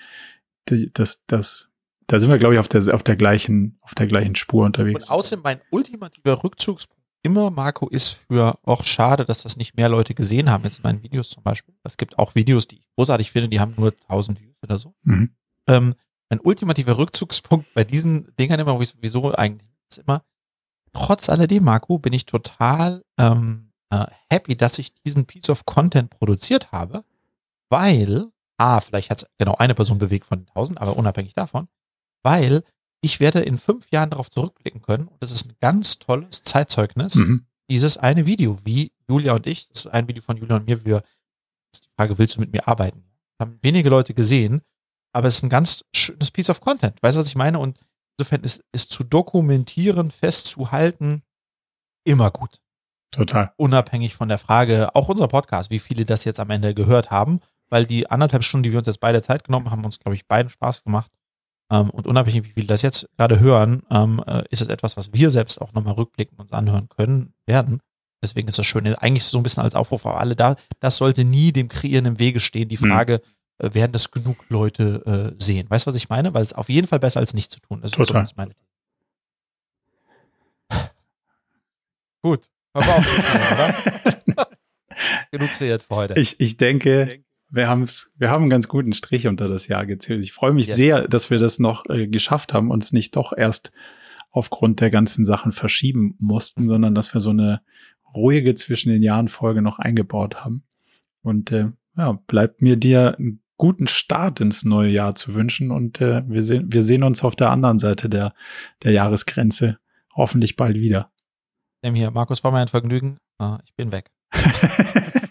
die, das, das, da sind wir, glaube ich, auf der, auf der gleichen, auf der gleichen Spur unterwegs. Und außerdem mein ultimativer Rückzugspunkt immer, Marco, ist für, auch schade, dass das nicht mehr Leute gesehen haben, jetzt in meinen Videos zum Beispiel. Es gibt auch Videos, die ich großartig finde, die haben nur 1000 Views oder so. Mhm. Ähm, mein ultimativer Rückzugspunkt bei diesen Dingern immer, sowieso eigentlich ist immer, trotz alledem, Marco, bin ich total ähm, äh, happy, dass ich diesen Piece of Content produziert habe, weil, ah, vielleicht hat es genau eine Person bewegt von 1000, aber unabhängig davon, weil ich werde in fünf Jahren darauf zurückblicken können und das ist ein ganz tolles Zeitzeugnis, mhm. dieses eine Video, wie Julia und ich, das ist ein Video von Julia und mir, wir, das ist die Frage, willst du mit mir arbeiten? Haben wenige Leute gesehen, aber es ist ein ganz schönes Piece of Content. Weißt du, was ich meine? Und insofern ist, ist zu dokumentieren, festzuhalten, immer gut. Total. Unabhängig von der Frage, auch unser Podcast, wie viele das jetzt am Ende gehört haben, weil die anderthalb Stunden, die wir uns jetzt beide Zeit genommen haben, uns, glaube ich, beiden Spaß gemacht. Ähm, und unabhängig, wie viele das jetzt gerade hören, ähm, äh, ist es etwas, was wir selbst auch nochmal rückblicken uns anhören können, werden. Deswegen ist das schön. Eigentlich so ein bisschen als Aufruf auf alle da. Das sollte nie dem Kreieren im Wege stehen. Die mhm. Frage, mhm. werden das genug Leute äh, sehen? Weißt du, was ich meine? Weil es auf jeden Fall besser als nichts zu tun. Das Total. ist so meine [laughs] Gut. Haben wir auch oder? [laughs] genug kreiert für heute. Ich, ich denke, wir, haben's, wir haben einen ganz guten Strich unter das Jahr gezählt. Ich freue mich ja. sehr, dass wir das noch äh, geschafft haben, uns nicht doch erst aufgrund der ganzen Sachen verschieben mussten, sondern dass wir so eine ruhige zwischen den Jahren Folge noch eingebaut haben. Und äh, ja, bleibt mir dir einen guten Start ins neue Jahr zu wünschen und äh, wir, sehen, wir sehen uns auf der anderen Seite der, der Jahresgrenze hoffentlich bald wieder. Dem hier, Markus, war mir ein Vergnügen. Uh, ich bin weg. [laughs]